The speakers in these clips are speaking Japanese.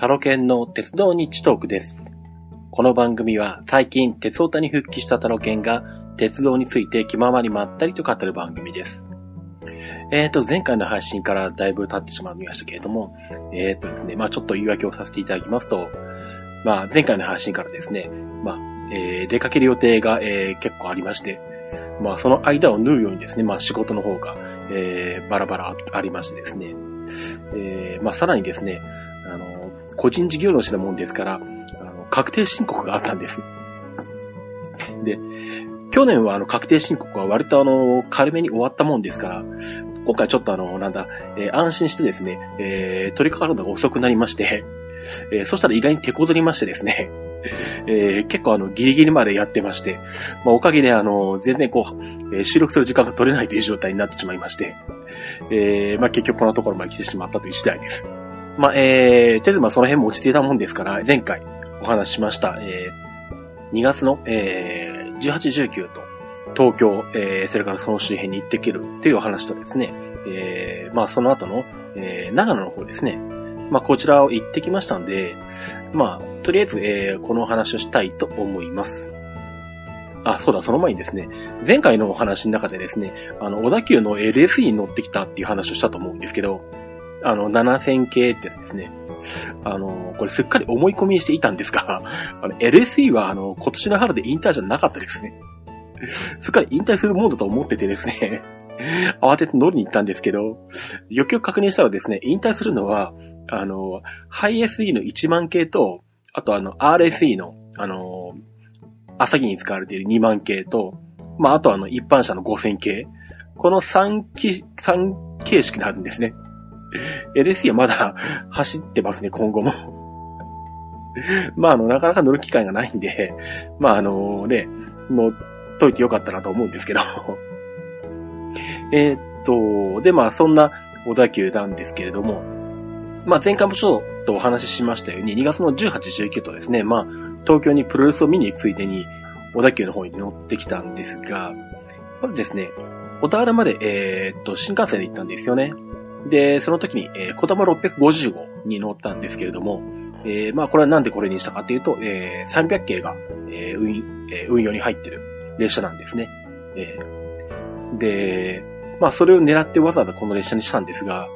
タロケンの鉄道日トークです。この番組は最近鉄オタに復帰したタロケンが鉄道について気ままにまったりと語る番組です。えーと、前回の配信からだいぶ経ってしまいましたけれども、えーとですね、まあちょっと言い訳をさせていただきますと、まあ前回の配信からですね、まあ、えー出かける予定が、えー結構ありまして、まあその間を縫うようにですね、まあ仕事の方が、えーバラバラありましてですね、えーまあさらにですね、個人事業主なもんですから、あの、確定申告があったんです。で、去年はあの、確定申告は割とあの、軽めに終わったもんですから、今回ちょっとあの、なんだ、えー安心してですね、えー取り掛かるのが遅くなりまして、えーそしたら意外に手こずりましてですね、えー結構あの、ギリギリまでやってまして、まあ、おかげであの、全然こう、え収録する時間が取れないという状態になってしまいまして、えーまあ、結局このところまで来てしまったという次第です。まあ、えー、とりあえずまあその辺も落ちていたもんですから、前回お話ししました、えー、2月の、えー、18、19と、東京、えー、それからその周辺に行ってくるっていうお話とですね、えー、まあその後の、えー、長野の方ですね。まあこちらを行ってきましたんで、まあ、とりあえず、えー、このお話をしたいと思います。あ、そうだ、その前にですね、前回のお話の中でですね、あの、小田急の LSE に乗ってきたっていう話をしたと思うんですけど、あの、7000系ってやつですね。あの、これすっかり思い込みにしていたんですが、あの、LSE はあの、今年の春で引退じゃなかったですね。すっかり引退するもんだと思っててですね、慌てて乗りに行ったんですけど、よくよく確認したらですね、引退するのは、あの、ハイ SE の1万系と、あとあの、RSE の、あの、朝木に使われている2万系と、まあ、あとあの、一般車の5000系。この3機、三形式になるんですね。LSE はまだ走ってますね、今後も。まあ、あの、なかなか乗る機会がないんで、まあ、あのね、乗っといてよかったなと思うんですけど。えっと、で、まあ、そんな小田急なんですけれども、まあ、前回もちょっとお話ししましたように、2月の18、19とですね、まあ、東京にプロレスを見に行くついでに、小田急の方に乗ってきたんですが、まずですね、小田原まで、えーっと、新幹線で行ったんですよね。で、その時に、えー、小玉650号に乗ったんですけれども、えーまあ、これはなんでこれにしたかっていうと、えー300系が、えー運、えー運用に入ってる列車なんですね。えーで、まあ、それを狙ってわざわざこの列車にしたんですが、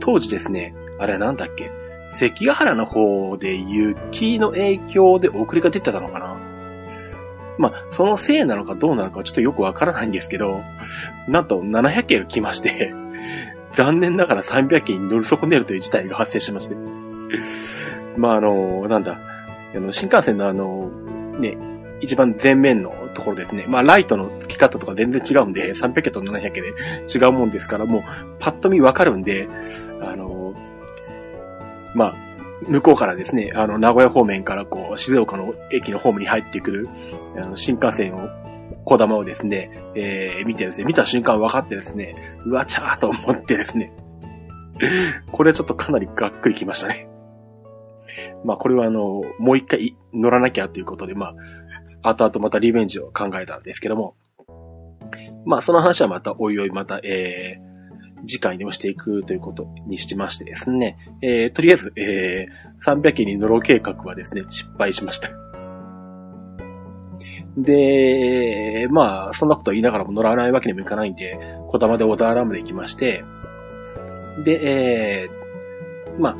当時ですね、あれはなんだっけ、関ヶ原の方で雪の影響で遅れが出てたのかなまあ、そのせいなのかどうなのかちょっとよくわからないんですけど、なんと700系が来まして、残念ながら300系に乗り損ねるという事態が発生しまして。まあ、あの、なんだ、あの、新幹線のあの、ね、一番前面のところですね。まあ、ライトの付き方とか全然違うんで、300系と700系で違うもんですから、もう、パッと見わかるんで、あの、まあ、向こうからですね、あの、名古屋方面からこう、静岡の駅のホームに入ってくる、あの、新幹線を、小玉をですね、えー、見てですね、見た瞬間分かってですね、うわ、ちゃーと思ってですね、これちょっとかなりがっくりきましたね。まあ、これはあの、もう一回乗らなきゃということで、まあ、後々またリベンジを考えたんですけども、まあ、その話はまたおいおいまた、えー、次回にもしていくということにしてましてですね、えー、とりあえず、えー、300件に乗ろう計画はですね、失敗しました。で、まあ、そんなこと言いながらも乗らないわけにもいかないんで、小玉で小田原まで行きまして、で、えー、まあ、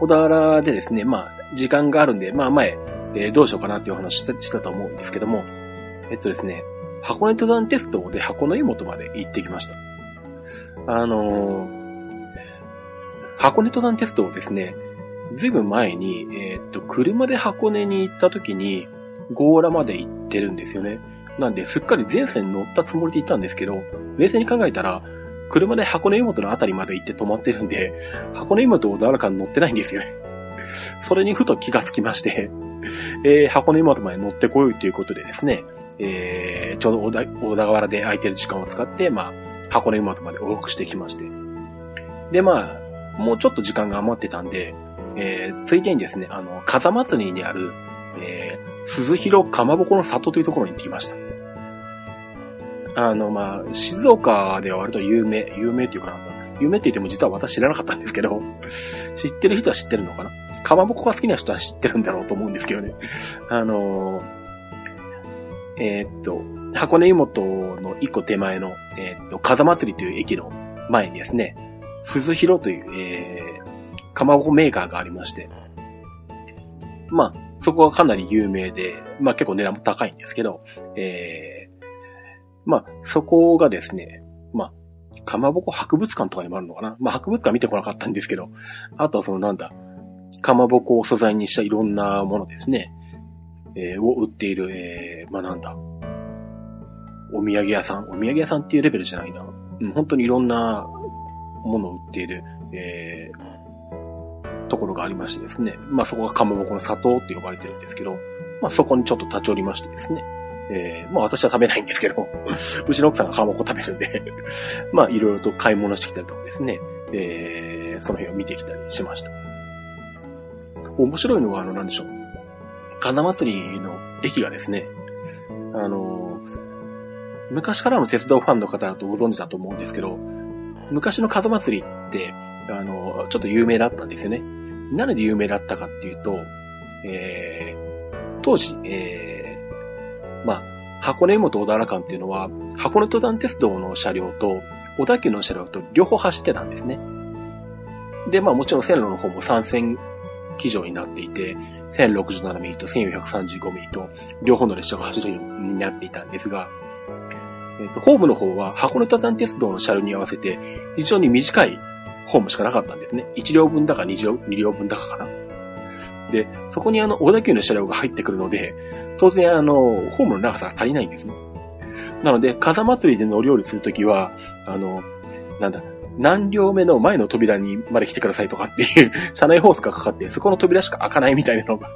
小田原でですね、まあ、時間があるんで、まあ前、えーどうしようかなっていう話したしたと思うんですけども、えっとですね、箱根登山鉄道で箱根湯本まで行ってきました。あのー箱根登山鉄道ですね、ずいぶん前に、えーっと、車で箱根に行った時に、強羅まで行ってるんですよね。なんで、すっかり前線に乗ったつもりで行ったんですけど、冷静に考えたら、車で箱根湯本のあたりまで行って止まってるんで、箱根湯本小田原間乗ってないんですよね。それにふと気がつきまして、えー箱根湯本まで乗ってこいということでですね、えーちょうど小田原で空いてる時間を使って、まあ、箱根湯本まで往復してきまして。で、まあ、もうちょっと時間が余ってたんで、えーついでにですね、あの、風祭りにある、えー、鈴広かまぼこの里というところに行ってきました。あの、まあ、静岡では割と有名、有名っていうかなんだ、有名って言っても実は私知らなかったんですけど、知ってる人は知ってるのかな？かまぼこが好きな人は知ってるんだろうと思うんですけどね。あのー、えー、っと、箱根湯本の一個手前の、えー、っと、風祭りという駅の前にですね、鈴広という、えー、かまぼこメーカーがありまして、まあ、そこはかなり有名で、まあ結構値段も高いんですけど、えー、まあ、そこがですね、まあ、かまぼこ博物館とかにもあるのかなまあ博物館見てこなかったんですけど、あとはそのなんだ、かまぼこを素材にしたいろんなものですね、えー、を売っている、えー、まあなんだ、お土産屋さん、お土産屋さんっていうレベルじゃないな。うん、本当にいろんなものを売っている、えー、ところがありましてですね。まあそこがかまぼこの砂糖って呼ばれてるんですけど、まあそこにちょっと立ち寄りましてですね。えー、まあ私は食べないんですけど、うちの奥さんがかまぼこ食べるんで まあいろいろと買い物してきたりとかですね、えー、その辺を見てきたりしました。面白いのは、あの、なんでしょう。神田祭りの駅がですね、あの、昔からの鉄道ファンの方だとご存知だと思うんですけど、昔の風祭りって、あの、ちょっと有名だったんですよね。何で有名だったかっていうと、えー、当時、えー、まあ、箱根本小田原間っていうのは、箱根登山鉄道の車両と、小田急の車両と両方走ってたんですね。で、まあもちろん線路の方も3線基準になっていて、1067ミリと1435ミリと両方の列車が走るようになっていたんですが、えっ、ー、と、ホームの方は箱根登山鉄道の車両に合わせて非常に短いホームしかなかったんですね。1両分だか 2, 両2両分だかかな。で、そこにあの、小田急の車両が入ってくるので、当然あの、ホームの長さが足りないんですね。なので、風祭りで乗り降りするときは、あの、なんだ、何両目の前の扉にまで来てくださいとかっていう 車内ホースがかかって、そこの扉しか開かないみたいなのが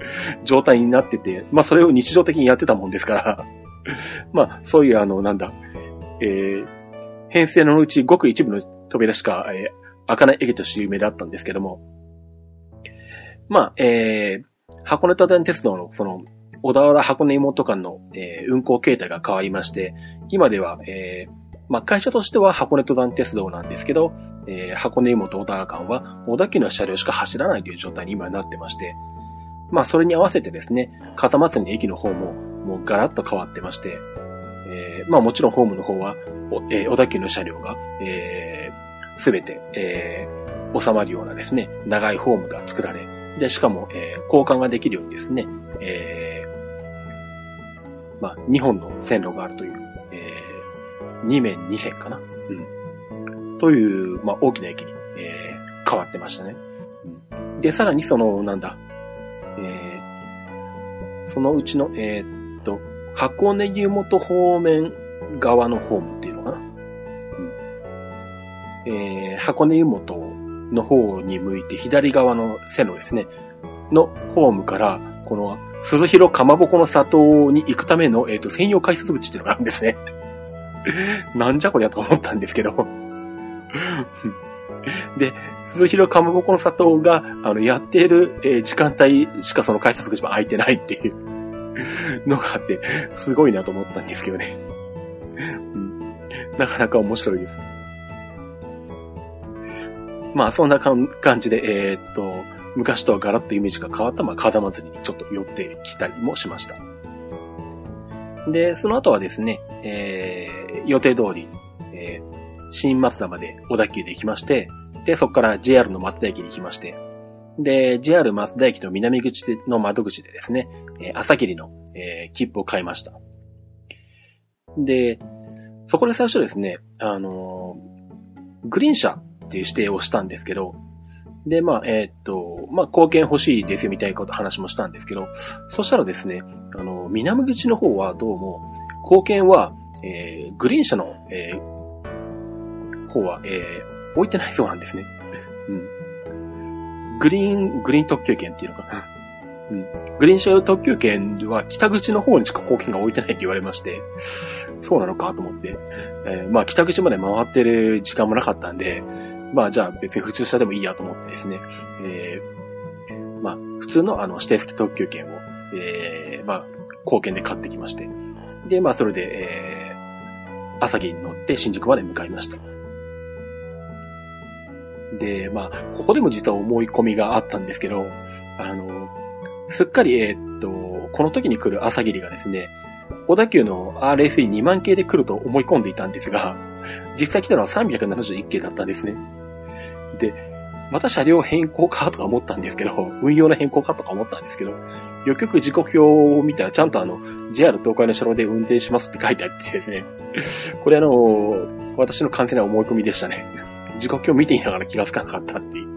状態になってて、まあそれを日常的にやってたもんですから まあそういうあの、なんだ、えー、編成のうちごく一部の扉しか、えー、開かない駅として有名だったんですけども、まあ、えー、箱根登山鉄道のその、小田原箱根妹間の、えー、運行形態が変わりまして、今では、えー、まあ、会社としては箱根登山鉄道なんですけど、えー、箱根湯本小田原間は小田急の車両しか走らないという状態に今なってまして、まあ、それに合わせてですね、風祭りの駅の方も、もうガラッと変わってまして、えー、まあもちろんホームの方は、えー、小田急の車両が、え、すべて、えー、収まるようなですね、長いホームが作られ、で、しかも、えー、交換ができるようにですね、えー、まあ、2本の線路があるというえ2面2線かな？うん。という、まあ、大きな駅に、えー、変わってましたね。うん、で、さらにその、なんだ、えー、そのうちの、えー、っと、箱根湯本方面側のホームっていう。えー、箱根湯本の方に向いて左側の線路ですね。のホームから、この、鈴広かまぼこの里に行くための、えっ、ー、と、専用改札口っていうのがあるんですね。なんじゃこりゃと思ったんですけど で、鈴広かまぼこの里が、あの、やっている、えー、時間帯しかその改札口も開いてないっていうのがあって、すごいなと思ったんですけどね。うん、なかなか面白いです。まあ、そんな感じで、えー、っと、昔とはガラッとイメージが変わった、まあ、風祭りにちょっと寄ってきたりもしました。で、その後はですね、えー、予定通り、えー、新松田まで小田急で行きまして、で、そこから JR の松田駅に行きまして、で、JR 松田駅の南口の窓口でですね、えー、朝霧の、えー、切符を買いました。で、そこで最初ですね、あのー、グリーン車っていう指定をしたんですけど、で、まあ、えー、っと、まあ、貢献欲しいですよみたいなこと話もしたんですけど、そしたらですね、あの、南口の方はどうも、貢献は、えー、グリーン車の、えー、方は、えー、置いてないそうなんですね。うん。グリーン、グリーン特急券っていうのかな。うん。グリーン車用特急券は北口の方にしか貢献が置いてないって言われまして、そうなのかと思って、えー、まあ北口まで回ってる時間もなかったんで、まあじゃあ別に普通車でもいいやと思ってですね、えー、まあ普通のあの指定席特急券を、えー、まあ貢献で買ってきまして、で、まあそれで、えー、朝霧に乗って新宿まで向かいました。で、まあ、ここでも実は思い込みがあったんですけど、あの、すっかり、えー、っと、この時に来る朝霧がですね、小田急の RSE2 万系で来ると思い込んでいたんですが、実際来たのは371系だったんですね。で、また車両変更かとか思ったんですけど、運用の変更かとか思ったんですけど、よくよく時刻表を見たらちゃんとあの、JR 東海の車両で運転しますって書いてあってですね、これあの、私の完全な思い込みでしたね。時刻表見ていながら気がつかなかったっていう。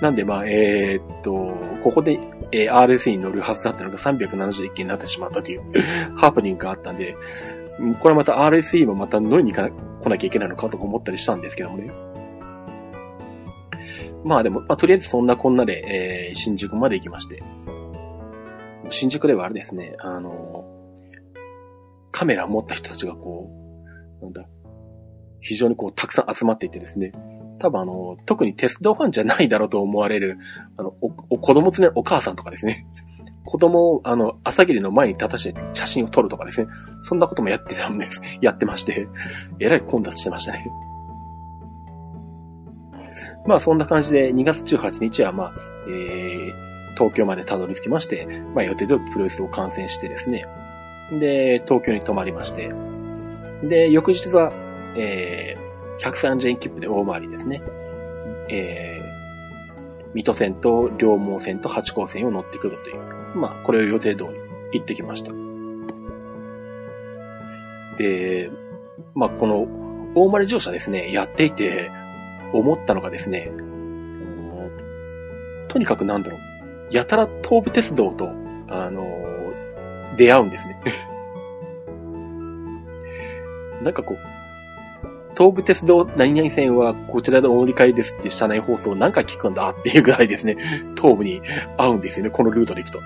なんでまあ、えー、っと、ここで、えー、RSE に乗るはずだったのが371件になってしまったという ハープニングがあったんで、これまた RSE もまた乗りに来なきゃいけないのかとか思ったりしたんですけどもね。まあでも、まあ、とりあえずそんなこんなで、えー、新宿まで行きまして。新宿ではあれですね、あの、カメラを持った人たちがこう、なんだ、非常にこう、たくさん集まっていてですね、多分あの、特に鉄道ファンじゃないだろうと思われる、あの、お、お子供連れお母さんとかですね、子供を、あの、朝霧の前に立たして写真を撮るとかですね、そんなこともやってたんです。やってまして、えらい混雑してましたね。まあそんな感じで2月18日はまあ、えー、東京までたどり着きまして、まあ予定通りプロレスを観戦してですね、で、東京に泊まりまして、で、翌日は、えー、130円切符で大回りですね。えー、水戸線と両毛線と八甲線を乗ってくるという。まあ、これを予定通り行ってきました。で、まあ、この大回り乗車ですね、やっていて思ったのがですね、とにかくなんだろう、やたら東武鉄道と、あの出会うんですね。なんかこう、東武鉄道何々線はこちらでお乗り換えですって車内放送何回聞くんだっていうぐらいですね、東武に合うんですよね、このルートで行くと。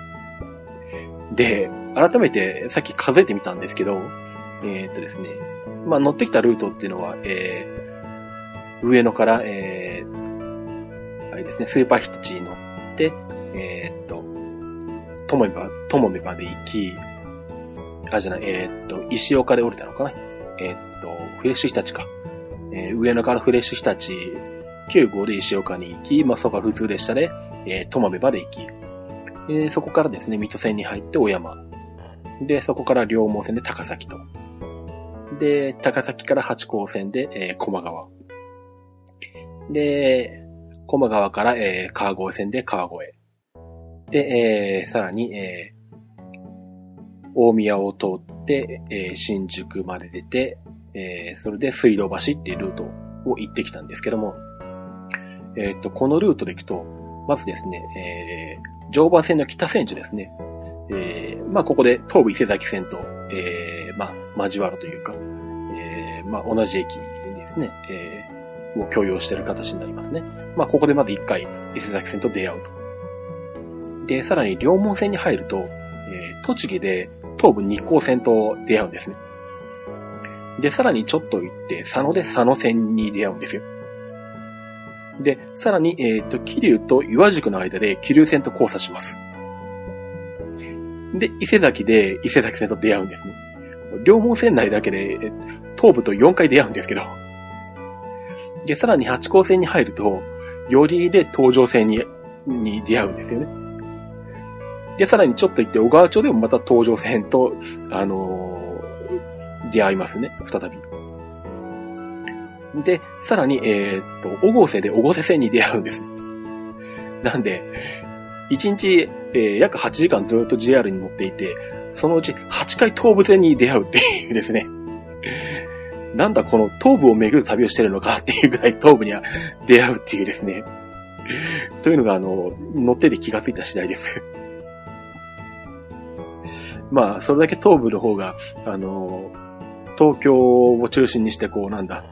で、改めてさっき数えてみたんですけど、えー、っとですね、まあ乗ってきたルートっていうのは、えー、上野から、えー、あれですね、スーパーヒッチに乗って、えー、っと、ともめば、ともめばで行き、あ、じゃない、えー、っと、石岡で降りたのかな。えー、っ、フレッシュ日立か。えー、上野からフレッシュ日立、9号で石岡に行き、まあ、そこから普通列車で、えー、ともめまで行き、えー、そこからですね、水戸線に入って小山。で、そこから両毛線で高崎と。で、高崎から八甲線で、えー、駒川。で、駒川から、えー、川越線で川越。で、えー、さらに、えー、大宮を通って、えー、新宿まで出て、えー、それで水道橋っていうルートを行ってきたんですけども、えっ、ー、と、このルートで行くと、まずですね、えー、常磐線の北千住ですね。えー、まあ、ここで東武伊勢崎線と、えー、まあ、交わるというか、えー、まあ、同じ駅ですね、えー、を共用している形になりますね。まあ、ここでまず一回伊勢崎線と出会うと。で、さらに両門線に入ると、えー、栃木で東武日光線と出会うんですね。で、さらにちょっと行って、佐野で佐野線に出会うんですよ。で、さらに、えっ、ー、と、桐生と岩宿の間で桐生線と交差します。で、伊勢崎で伊勢崎線と出会うんですね。両方線内だけで、東部と4回出会うんですけど。で、さらに八甲線に入ると、よりで東上線に、に出会うんですよね。で、さらにちょっと行って小川町でもまた東上線と、あのー、出会いますね、再び。で、さらに、えー、っと、小郷瀬で小郷瀬線に出会うんです。なんで、1日、えー、約8時間ずっと JR に乗っていて、そのうち8回東武線に出会うっていうですね。なんだこの東部を巡る旅をしてるのかっていうぐらい東部には出会うっていうですね。というのが、あの、乗ってて気がついた次第です。まあ、それだけ東部の方が、あの、東京を中心にして、こう、なんだ、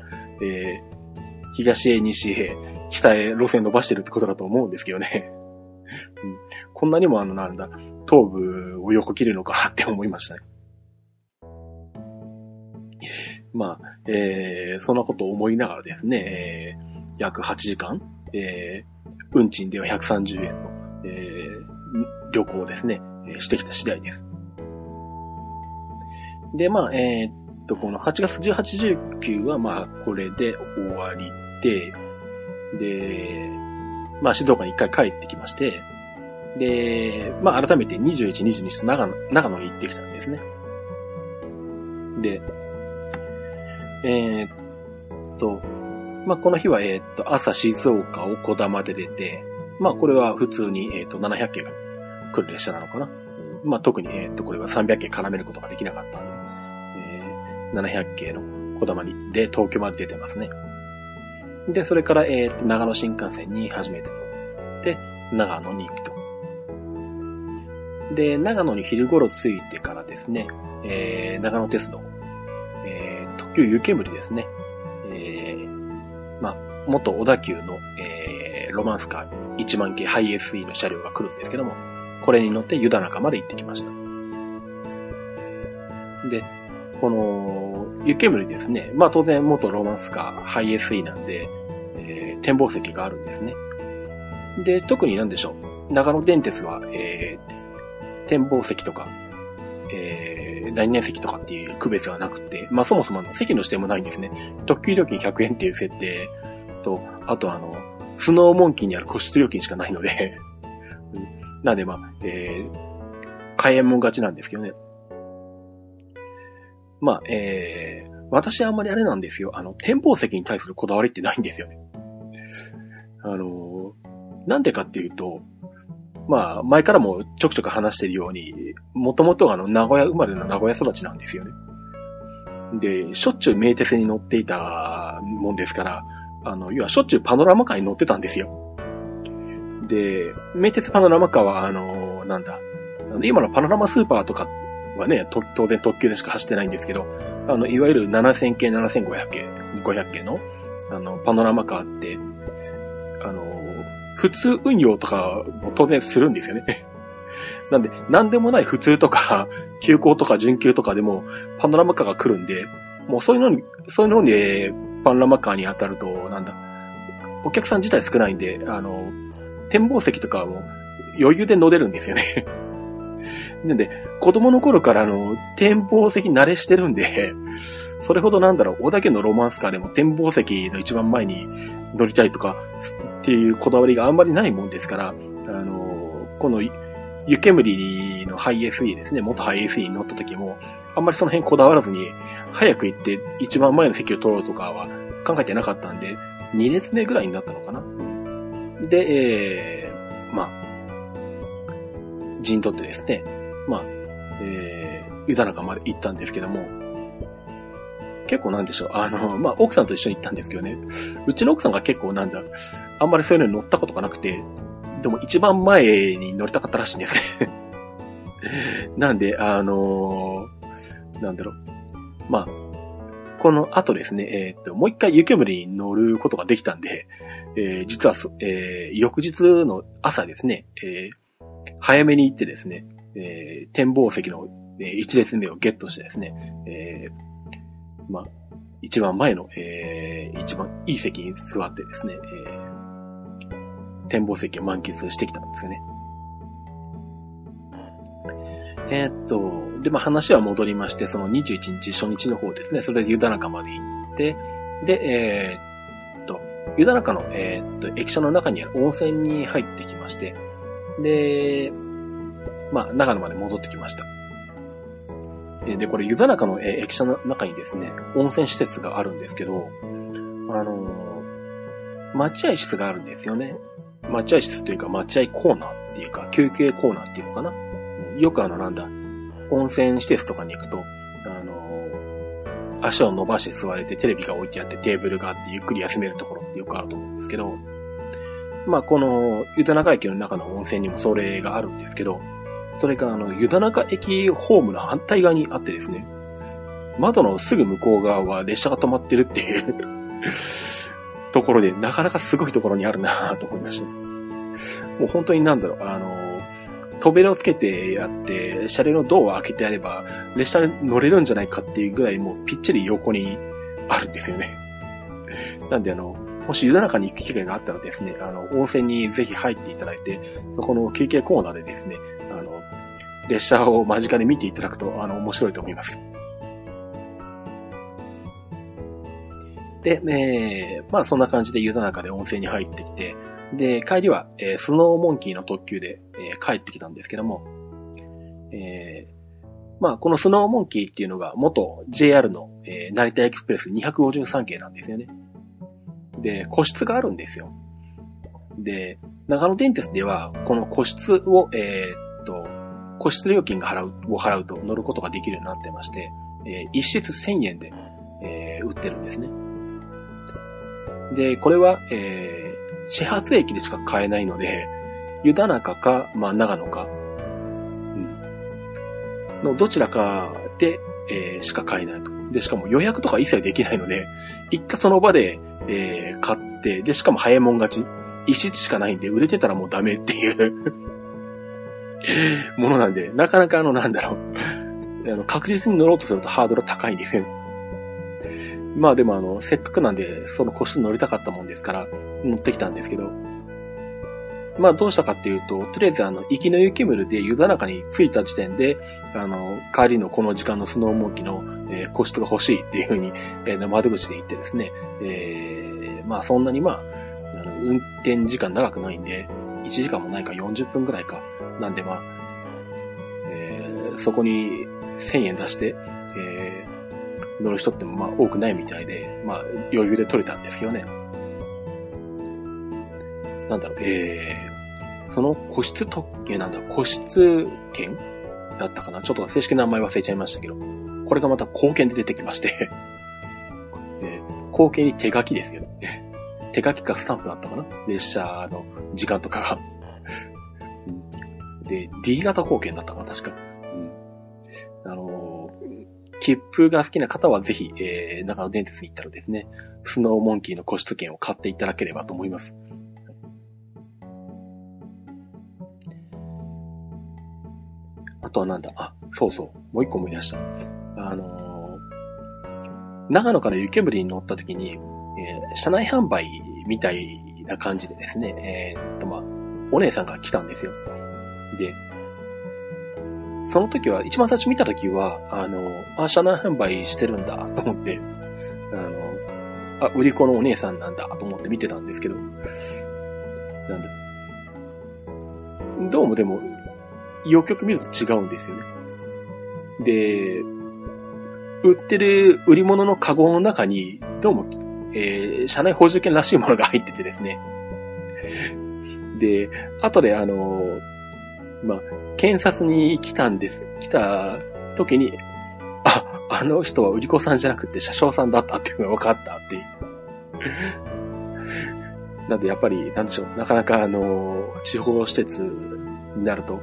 えー、東へ西へ、北へ路線伸ばしてるってことだと思うんですけどね。うん、こんなにもあの、なんだ、東部を横切るのか って思いましたね。まあ、えー、そんなことを思いながらですね、えー、約8時間、えー、運賃では130円の、えー、旅行をですね、してきた次第です。で、まあ、えー、と、この8月18、19はまあ、これで終わりで、で、まあ、静岡に一回帰ってきまして、で、まあ、改めて21、22と長野長野に行ってきたんですね。で、えー、っと、まあ、この日は、えー、っと、朝静岡を小玉で出て、まあ、これは普通に、えー、っと、700系が来る列車なのかな。まあ、特に、え、っと、これは300系絡めることができなかったんで、700系の小玉に、で、東京まで出てますね。で、それから、えー、と、長野新幹線に初めて乗って、長野に行くと。で、長野に昼頃着いてからですね、えー、長野鉄道、えー、特急湯煙ですね。えー、まあ、元小田急の、えー、ロマンスカー1万系ハイ SE の車両が来るんですけども、これに乗って湯田中まで行ってきました。で、この、湯煙ですね。まあ当然元ロマンスカーハイ SE なんで、えー、展望席があるんですね。で、特になんでしょう。長野電鉄は、えー、展望席とか、えー、何年席とかっていう区別はなくて、まあそもそもあの席の指定もないんですね。特急料金100円っていう設定と、あとあの、スノーモンキーにある個室料金しかないので なんでまあ、えー、開演も勝ちなんですけどね。まあ、えー、私あんまりあれなんですよ。あの、展望席に対するこだわりってないんですよね。あのー、なんでかっていうと、まあ、前からもちょくちょく話してるように、もともとあの、名古屋生まれの名古屋育ちなんですよね。で、しょっちゅう名鉄に乗っていたもんですから、あの、要はしょっちゅうパノラマカーに乗ってたんですよ。で、名鉄パノラマカーは、あの、なんだ、今のパノラマスーパーとかはね、当然特急でしか走ってないんですけど、あの、いわゆる7000系、7500系、500系の、あの、パノラマカーって、あの、普通運用とかも当然するんですよね。なんで、なんでもない普通とか、急行とか準急とかでも、パノラマカーが来るんで、もうそういうのに、そういうのに、パノラマカーに当たると、なんだ、お客さん自体少ないんで、あの、展望席とかも余裕で乗れるんですよね なんで、子供の頃からあの、展望席慣れしてるんで、それほどなんだろう、小田家のロマンスカーでも展望席の一番前に乗りたいとかっていうこだわりがあんまりないもんですから、あの、この湯煙のハイ SE ですね、元ハイ SE に乗った時も、あんまりその辺こだわらずに、早く行って一番前の席を取ろうとかは考えてなかったんで、2列目ぐらいになったのかな。で、えー、まあ、陣取ってですね、まあ、えー、湯田中まで行ったんですけども、結構なんでしょう。あの、まあ、奥さんと一緒に行ったんですけどね。うちの奥さんが結構なんだ、あんまりそういうのに乗ったことがなくて、でも一番前に乗りたかったらしいんですね なんで、あのー、なんだろう。まあ、この後ですね、えっ、と、もう一回湯煙に乗ることができたんで、えー、実は、えー、翌日の朝ですね、えー、早めに行ってですね、えー、展望席の、えー、一列目をゲットしてですね、えー、まあ、一番前の、えー、一番いい席に座ってですね、えー、展望席を満喫してきたんですよね。えー、っと、で、まあ話は戻りまして、その21日初日の方ですね、それで湯田中まで行って、で、えー、っと、湯田中の、えー、っと、駅舎の中にある温泉に入ってきまして、で、まあ、長野まで戻ってきました。で、これ、湯田中の駅舎の中にですね、温泉施設があるんですけど、あのー、待合室があるんですよね。待合室というか、待合コーナーっていうか、休憩コーナーっていうのかな。よくあの、なんだ、温泉施設とかに行くと、あのー、足を伸ばして座れてテレビが置いてあってテーブルがあってゆっくり休めるところってよくあると思うんですけど、まあ、この、湯田中駅の中の温泉にもそれがあるんですけど、それがあの、湯田中駅ホームの反対側にあってですね、窓のすぐ向こう側は列車が止まってるっていう ところで、なかなかすごいところにあるなと思いました。もう本当になんだろう、あの、扉をつけてやって、車両のドアを開けてやれば、列車に乗れるんじゃないかっていうぐらいもうぴっちり横にあるんですよね。なんであの、もし湯田中に行く機会があったらですね、あの、温泉にぜひ入っていただいて、そこの休憩コーナーでですね、列車を間近で見ていただくと、あの、面白いと思います。で、えー、まあそんな感じで湯田中で温泉に入ってきて、で、帰りは、えー、スノーモンキーの特急で、えー、帰ってきたんですけども、えー、まあこのスノーモンキーっていうのが元 JR の、えー、成田エクスプレス253系なんですよね。で、個室があるんですよ。で、長野電鉄では、この個室を、えー、個室料金が払う、を払うと乗ることができるようになってまして、えー、一室1000円で、えー、売ってるんですね。で、これは、えー、始発駅でしか買えないので、湯田中か、まあ、長野か、うん、のどちらかで、えー、しか買えないと。で、しかも予約とか一切できないので、一回その場で、えー、買って、で、しかも早いもん勝ち。一室しかないんで、売れてたらもうダメっていう ものなんで、なかなかあの、なんだろうあの、確実に乗ろうとするとハードル高いんですよ。まあでもあの、せっかくなんで、その個室乗りたかったもんですから、乗ってきたんですけど、まあどうしたかっていうと、とりあえずあの、行きの雪村で湯田中に着いた時点で、あの、帰りのこの時間のスノーモンキの、えー、個室が欲しいっていうふうに、えー、窓口で言ってですね、えー、まあそんなにまあ、あの運転時間長くないんで、1時間もないか40分くらいか。なんでまあ、えー、そこに1000円出して、えー、乗る人ってもまあ多くないみたいで、まあ余裕で取れたんですよね。なんだろう、えー、その個室特権なんだ、個室券だったかな？ちょっと正式な名前忘れちゃいましたけど、これがまた貢献で出てきまして えー、貢献に手書きですよね。手書きかスタンプだったかな？列車の時間とかがで、D 型貢献だったかな？確か。うん。あのー、切符が好きな方はぜひ、えー、長野電鉄に行ったらですね、スノーモンキーの個室券を買っていただければと思います。あとはなんだ？あ、そうそう。もう一個思い出した。あのー、長野から湯煙に乗った時に、えー、車内販売みたいな感じでですね、えー、っと、まあ、お姉さんが来たんですよ。で、その時は、一番最初見た時は、あの、あ、車内販売してるんだと思って、あの、あ、売り子のお姉さんなんだと思って見てたんですけど、なんだ。どうもでも、よくよく見ると違うんですよね。で、売ってる売り物のカゴの中に、どうも、えー、車内補充券らしいものが入っててですね。で、後であの、まあ、検察に来たんです。来た時に、あ、あの人は売り子さんじゃなくて車掌さんだったっていうのが分かったっていう。なんでやっぱり、なんでしょう、なかなかあの、地方施設になると、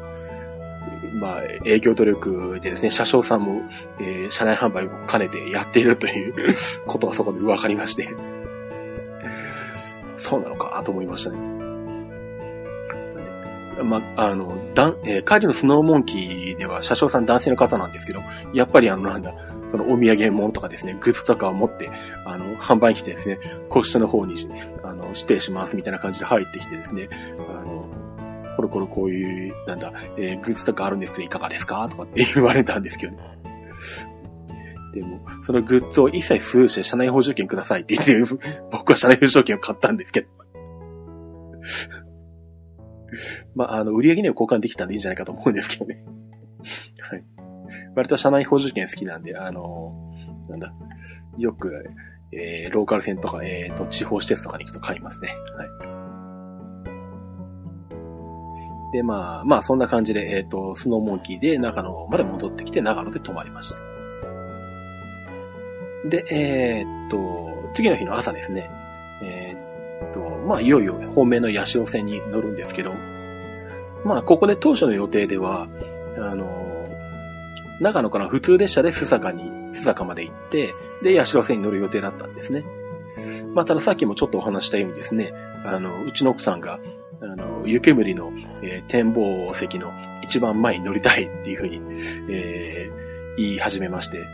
まあ、営業努力でですね、車掌さんも、えー、車内販売を兼ねてやっているという ことがそこで分かりまして、そうなのかと思いましたね。まあ、あの、だん、えー、帰りのスノーモンキーでは車掌さん男性の方なんですけど、やっぱりあの、なんだ、そのお土産物とかですね、グッズとかを持って、あの、販売に来てですね、個室の方に、あの、指定しますみたいな感じで入ってきてですね、あの、これこれこういう、なんだ、えー、グッズとかあるんですけど、いかがですか？とかって言われたんですけどね。でも、そのグッズを一切スルーして車内補助券くださいって言って、僕は車内補助券を買ったんですけど。まあ、あの、売り上げには交換できたんでいいんじゃないかと思うんですけどね。はい。割と社内補助券好きなんで、あの、なんだ、よく、えー、ローカル線とか、えー、と、地方施設とかに行くと買いますね。はい。で、まあ、まあ、そんな感じで、えっ、ー、と、スノーモンキーで長野まで戻ってきて、長野で泊まりました。で、えっ、と、次の日の朝ですね。えっ、と、まあ、いよいよ本命の八潮線に乗るんですけど、まあ、ここで当初の予定では、あの、長野から普通列車で須坂に、須坂まで行って、で、八代線に乗る予定だったんですね。まあ、たださっきもちょっとお話したようにですね、あの、うちの奥さんが、あの、湯煙の、えー、展望席の一番前に乗りたいっていうふうに、えー、言い始めまして、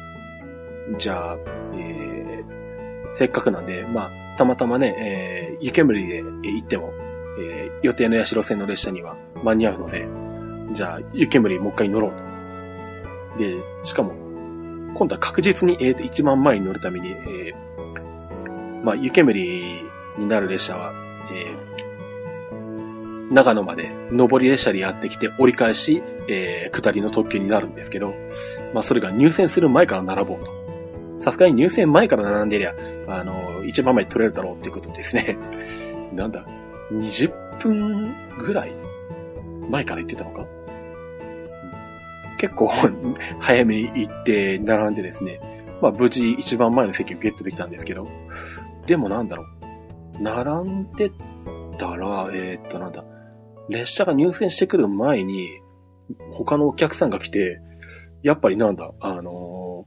じゃあ、えー、せっかくなんで、まあ、たまたまね、えー、湯煙で行っても、えー、予定の八代線の列車には間に合うので、じゃあ、湯煙もう一回乗ろうと。で、しかも、今度は確実に、えー、と、一番前に乗るために、えー、まあ、湯煙になる列車は、えー、長野まで上り列車でやってきて折り返し、えー、下りの特急になるんですけど、まあ、それが入線する前から並ぼうと。さすがに入線前から並んでりゃ、あの、一番前取れるだろうっていうことですね。なんだ、20分ぐらい前から行ってたのか？結構 早めに行って並んでですね、まあ無事一番前の席をゲットできたんですけど、でもなんだろう。並んでたら、えー、っとなんだ、列車が入線してくる前に、他のお客さんが来て、やっぱりなんだ、あの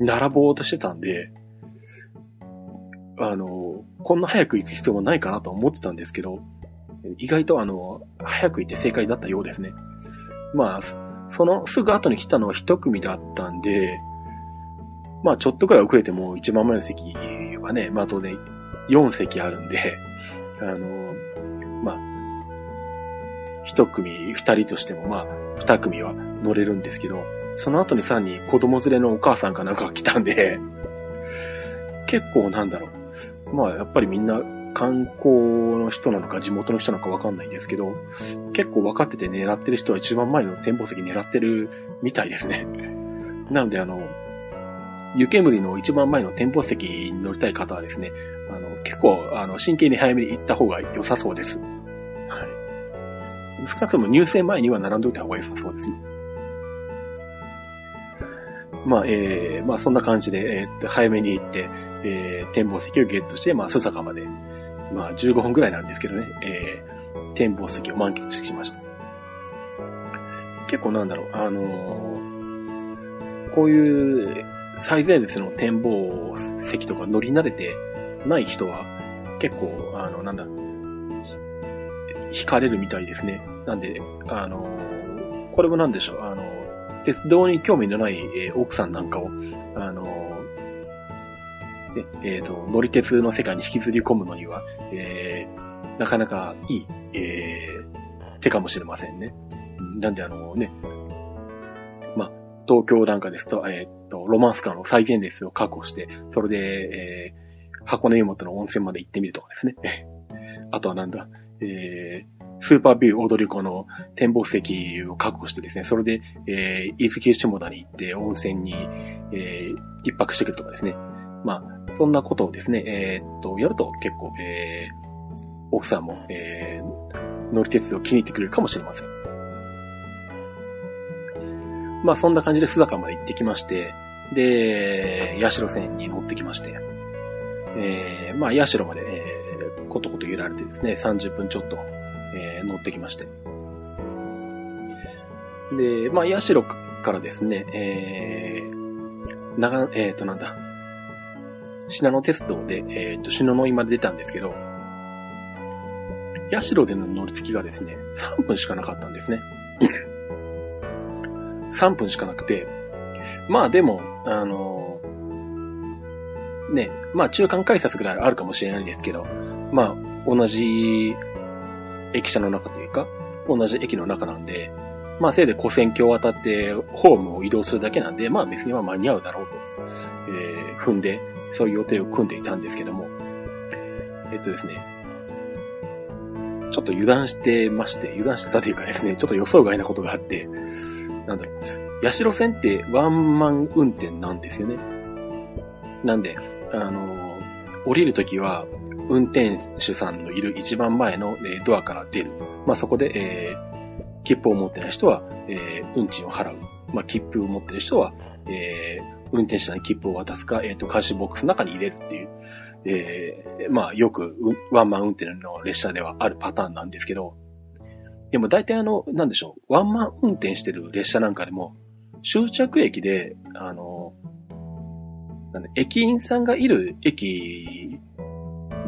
ー、並ぼうとしてたんで、あのー、こんな早く行く必要もないかなと思ってたんですけど、意外とあの、早く行って正解だったようですね。まあ、そのすぐ後に来たのは一組だったんで、まあちょっとくらい遅れても一番前の席はね、まあ当然4席あるんで、あの、まあ、一組二人としてもまあ二組は乗れるんですけど、その後にさらに子供連れのお母さんかなんかが来たんで、結構なんだろう。まあやっぱりみんな観光の人なのか地元の人なのかわかんないんですけど、結構分かってて狙ってる人は一番前の展望席狙ってるみたいですね。なのであの、湯煙の一番前の展望席に乗りたい方はですね、あの、結構、あの、真剣に早めに行った方が良さそうです。少なくとも入選前には並んでおいた方が良さそうですね。まあ、えー、まあそんな感じで、えー、早めに行って、えー、展望席をゲットして、まあ、須坂まで、まあ、15分くらいなんですけどね、えー、展望席を満喫しました。結構なんだろう、あのー、こういう最前列の展望席とか乗り慣れてない人は、結構、あの、なんだ、惹かれるみたいですね。なんで、あの、これもなんでしょう、あの、鉄道に興味のない、えー、奥さんなんかを、あのね、えっ、ー、と、乗り鉄の世界に引きずり込むのには、えー、なかなかいい、えー、手かもしれませんね。なんであのね、まあ、東京なんかですと、えっ、ー、と、ロマンスカーの最前列を確保して、それで、えー、箱根湯本の温泉まで行ってみるとかですね。あとはなんだ、えー、スーパービュー踊り子の展望席を確保してですね、それで、えー、伊豆急下田に行って温泉に、えー、一泊してくるとかですね。まあ、そんなことをですね、えー、っと、やると結構、えー、奥さんも、えー、乗り鉄を気に入ってくれるかもしれません。まあ、そんな感じで須坂まで行ってきまして、で、八代線に乗ってきまして、えー、まあ、八代まで、えー、ことこと揺られてですね、30分ちょっと、えー、乗ってきまして。で、まあ、八代からですね、えー、長、えっ、ー、と、なんだ、信濃鉄道で、えっ、ー、と、篠ノ井まで出たんですけど、八代での乗り継ぎがですね、3分しかなかったんですね。3分しかなくて、まあでも、あのー、ね、まあ中間改札ぐらいあるかもしれないんですけど、まあ同じ駅舎の中というか、同じ駅の中なんで、まあせいで古線橋を渡ってホームを移動するだけなんで、まあ別には間に合うだろうと、えー、踏んで、そういう予定を組んでいたんですけども、えっとですね、ちょっと油断してまして、油断してたというかですね、ちょっと予想外なことがあって、なんだろう、八代線ってワンマン運転なんですよね。なんで、あの、降りるときは、運転手さんのいる一番前の、えドアから出る。まあ、そこで、えー、切符を持ってない人は、えー、運賃を払う。まあ、切符を持ってる人は、えー、運転手さんに切符を渡すか、えっ、ー、と、監視ボックスの中に入れるっていう、えー、まあ、よく、ワンマン運転の列車ではあるパターンなんですけど、でも大体あの、なんでしょう、ワンマン運転してる列車なんかでも、終着駅で、あの、なん駅員さんがいる駅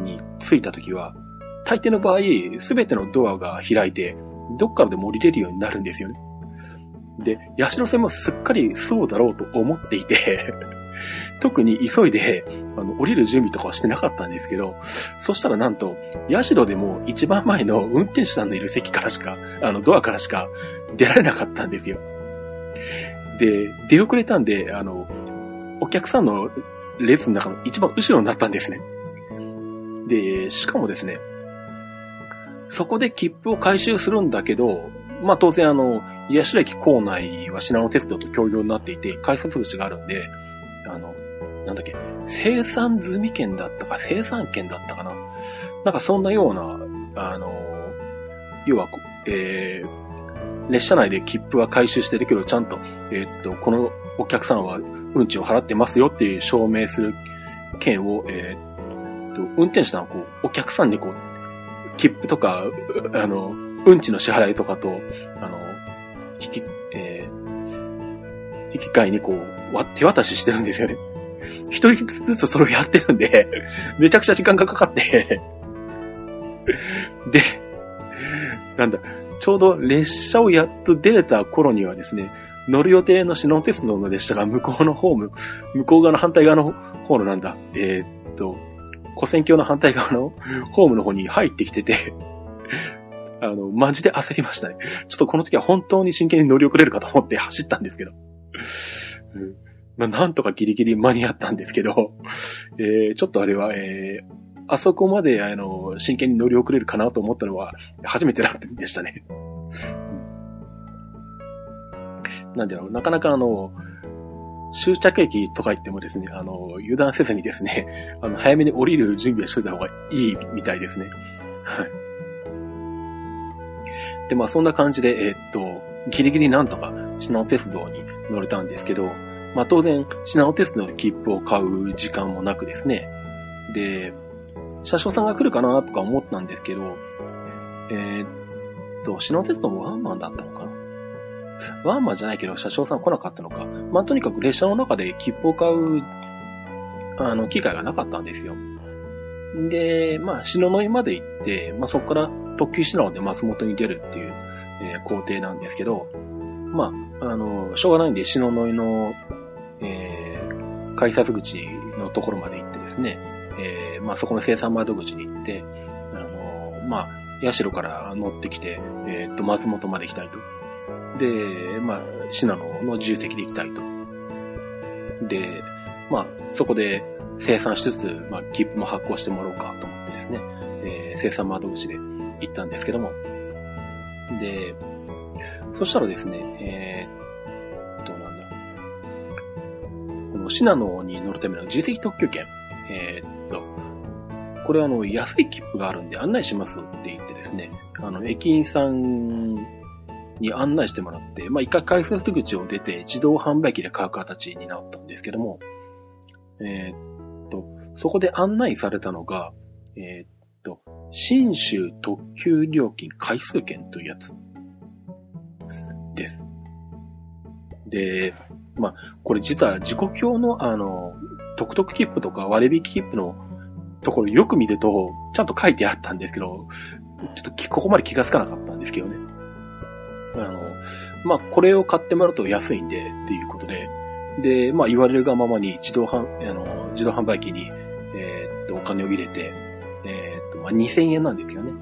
に着いたときは、大抵の場合、すべてのドアが開いて、どっからでも降りれるようになるんですよね。で、八代線もすっかりそうだろうと思っていて 特に急いで、あの、降りる準備とかはしてなかったんですけど、そしたらなんと、八代でも一番前の運転手さんのいる席からしか、あの、ドアからしか出られなかったんですよ。で、出遅れたんで、あの、お客さんの列の中の一番後ろになったんですね。で、しかもですね、そこで切符を回収するんだけど、まあ当然あの、癒し駅構内は信濃鉄道と協業になっていて、改札口があるんで、あの、なんだっけ、生産済み券だったか、生産券だったかな。なんかそんなような、あの、要は、えー、列車内で切符は回収してるけど、ちゃんと、えー、っと、このお客さんは運賃を払ってますよっていう証明する券を、えー、と、運転手さんはこう、お客さんにこう、切符とか、あの、運賃の支払いとかと、あの、引き、えー、引き換えにこう、手渡ししてるんですよね。一人ずつそれをやってるんで、めちゃくちゃ時間がかかってで、なんだ、ちょうど列車をやっと出れた頃にはですね、乗る予定の篠鉄道の列車が向こうのホーム、向こう側の反対側の方のなんだ、えー、っと、古戦橋の反対側のホームの方に入ってきてて あの、マジで焦りましたね。ちょっとこの時は本当に真剣に乗り遅れるかと思って走ったんですけど。まあ、なんとかギリギリ間に合ったんですけど、えー、ちょっとあれは、えー、あそこまで、あの、真剣に乗り遅れるかなと思ったのは、初めてだったんでしたね。なんでろう、なかなかあの、終着駅とか行ってもですね、あの、油断せずにですね、あの、早めに降りる準備はしといた方がいいみたいですね。はい。で、まあそんな感じで、えー、っと、ギリギリなんとか、品尾鉄道に乗れたんですけど、まあ当然、品尾鉄道で切符を買う時間もなくですね。で、車掌さんが来るかなとか思ったんですけど、えー、っと、品尾鉄道もワンマンだったのかなワンマンじゃないけど、車掌さん来なかったのか。まあとにかく列車の中で切符を買う、あの、機会がなかったんですよ。で、まあ、篠ノ井まで行って、まあそこから特急品尾で松本に出るっていう、えー、工程なんですけど、まあ、あの、しょうがないんで、篠ノ井の、えー、改札口のところまで行ってですね、えー、まあそこの生産窓口に行って、あの、まあ、社から乗ってきて、えっ、と、松本まで行きたいと。で、まあ、信濃の重責で行きたいと。で、まあ、そこで生産しつつ、まあ、切符も発行してもらおうかと思ってですね、えー、生産窓口で行ったんですけども。で、そしたらですね、えー、っと、なんだ。この信濃に乗るための自責特許券、えー、っと、これあの、安い切符があるんで案内しますって言ってですね、あの、駅員さんに案内してもらって、まあ、一回改札口を出て自動販売機で買う形になったんですけども、えー、っと、そこで案内されたのが、えー、っと、新州特急料金回数券というやつです。で、まあ、これ実は時刻表のあの、特特切符とか割引切符のところよく見ると、ちゃんと書いてあったんですけど、ちょっとここまで気がつかなかったんですけどね。まあ、これを買ってもらうと安いんで、っていうことで、で、まあ、言われるがままに自動販、あの、自動販売機に、えー、っと、お金を入れて、えー、っと、まあ、2000円なんですよね。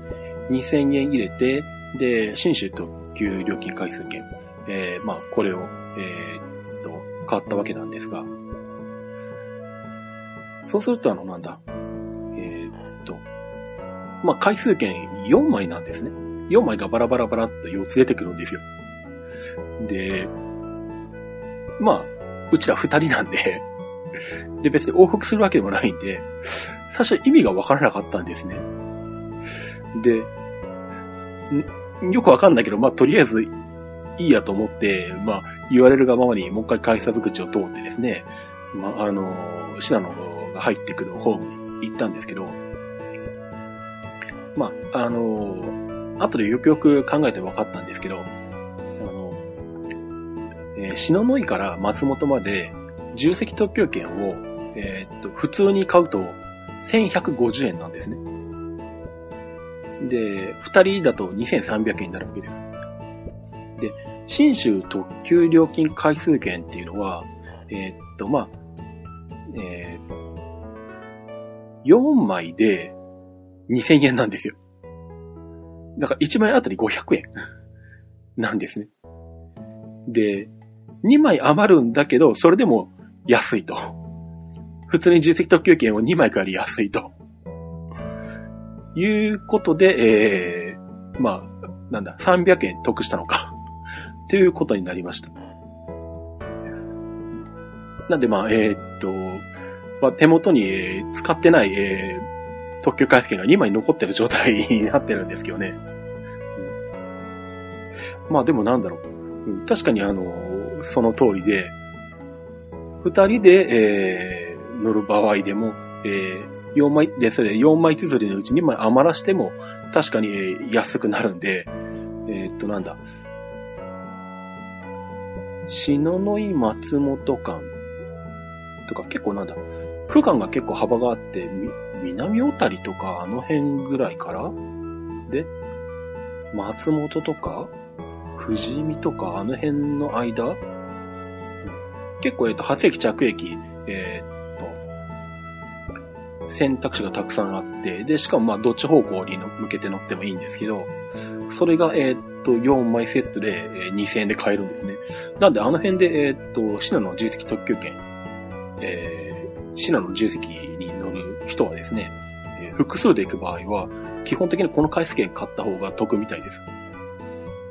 2000円入れて、で、新州特急料金回数券、えー、まあ、これを、えー、っと、買ったわけなんですが、そうするとあの、なんだ、え、っと、まあ、回数券4枚なんですね。4枚がバラバラバラっと4つ出てくるんですよ。で、まあ、うちら2人なんでで、別に往復するわけでもないんで、最初意味がわからなかったんですね。で、よくわかんないけど、まあ、とりあえず、いいやと思って、まあ、言われるがままにもう一回改札口を通ってですね、まあ、あの、シナノが入ってくるホームに行ったんですけど、まあ、あの、後でよくよく考えて分かったんですけど、えー、篠ノ井から松本まで重積特許券を、えー、っと、普通に買うと1150円なんですね。で、二人だと2300円になるわけです。で、新州特急料金回数券っていうのは、えー、っと、まあ、えー、4枚で2000円なんですよ。だから1枚あたり500円なんですね。で、2枚余るんだけど、それでも安いと。普通に実績特急券を2枚から安いと。いうことで、えー、まあ、なんだ、300円得したのかということになりました。なんでまあ、えー、っと、まあ、手元に、えー、使ってない、えー、特許回復券が2枚残ってる状態になってるんですけどね。まあでもなんだろう。うん、確かにあの、その通りで、二人で、えー、乗る場合でも、えー、4枚、で、それ4枚綴りのうち2枚余らしても、確かに、えー、安くなるんで、えー、っと、なんだ。篠の井松本間とか結構なんだ。区間が結構幅があって、南小谷とかあの辺ぐらいからで、松本とか、富士見とかあの辺の間結構、えっと、発駅着駅、えー、っと、選択肢がたくさんあって、で、しかもまあ、どっち方向に向けて乗ってもいいんですけど、それが、えー、っと、4枚セットで、えー、2000円で買えるんですね。なんで、あの辺で、え、っと、シナの自由席特急券、えー、シナの自由席に乗る人はですね、え、複数で行く場合は、基本的にこの回数券買った方が得みたいです。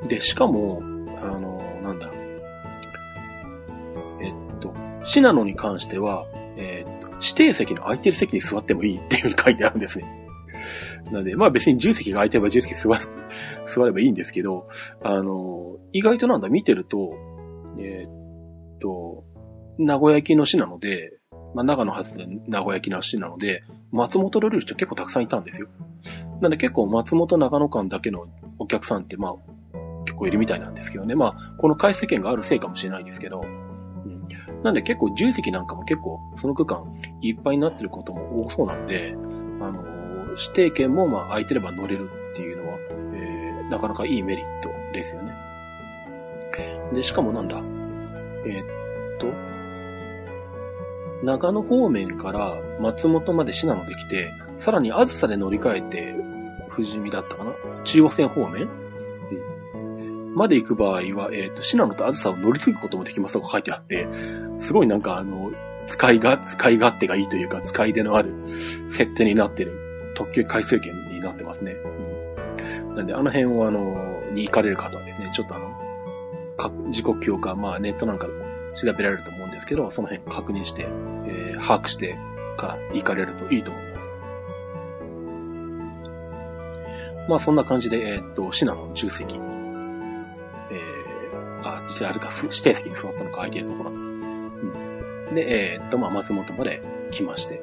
で、しかも、あの、シナノに関しては、えー、っと、指定席の空いてる席に座ってもいいっていうふうに書いてあるんですね。なので、まあ別に10席が空いてれば10席座座ればいいんですけど、あの、意外となんだ、見てると、えー、っと、名古屋行きの市なので、まあ長野発で名古屋行きの市なので、松本降りる人結構たくさんいたんですよ。なんで結構松本長野間だけのお客さんってまあ結構いるみたいなんですけどね。まあこの回数券があるせいかもしれないですけど、なんで結構重席なんかも結構その区間いっぱいになってることも多そうなんで、あの、指定券もまあ空いてれば乗れるっていうのは、えー、なかなかいいメリットですよね。で、しかもなんだ、えー、っと、長野方面から松本まで信濃できて、さらにあずさで乗り換えて、富士見だったかな中央線方面まで行く場合は、えっ、ー、と、シナノとアズサを乗り継ぐこともできますとか書いてあって、すごいなんかあの、使いが、使い勝手がいいというか、使い出のある設定になってる特急回数券になってますね。うん、なんで、あの辺をあの、に行かれる方はですね、ちょっとあの、か時刻表か、まあネットなんかでも調べられると思うんですけど、その辺確認して、えー、把握してから行かれるといいと思います。まあそんな感じで、えー、っと、シナノの重責あ、実はあるか、指定席に座ったのか空いてるところ。うん。で、えー、っと、まあ、松本まで来まして。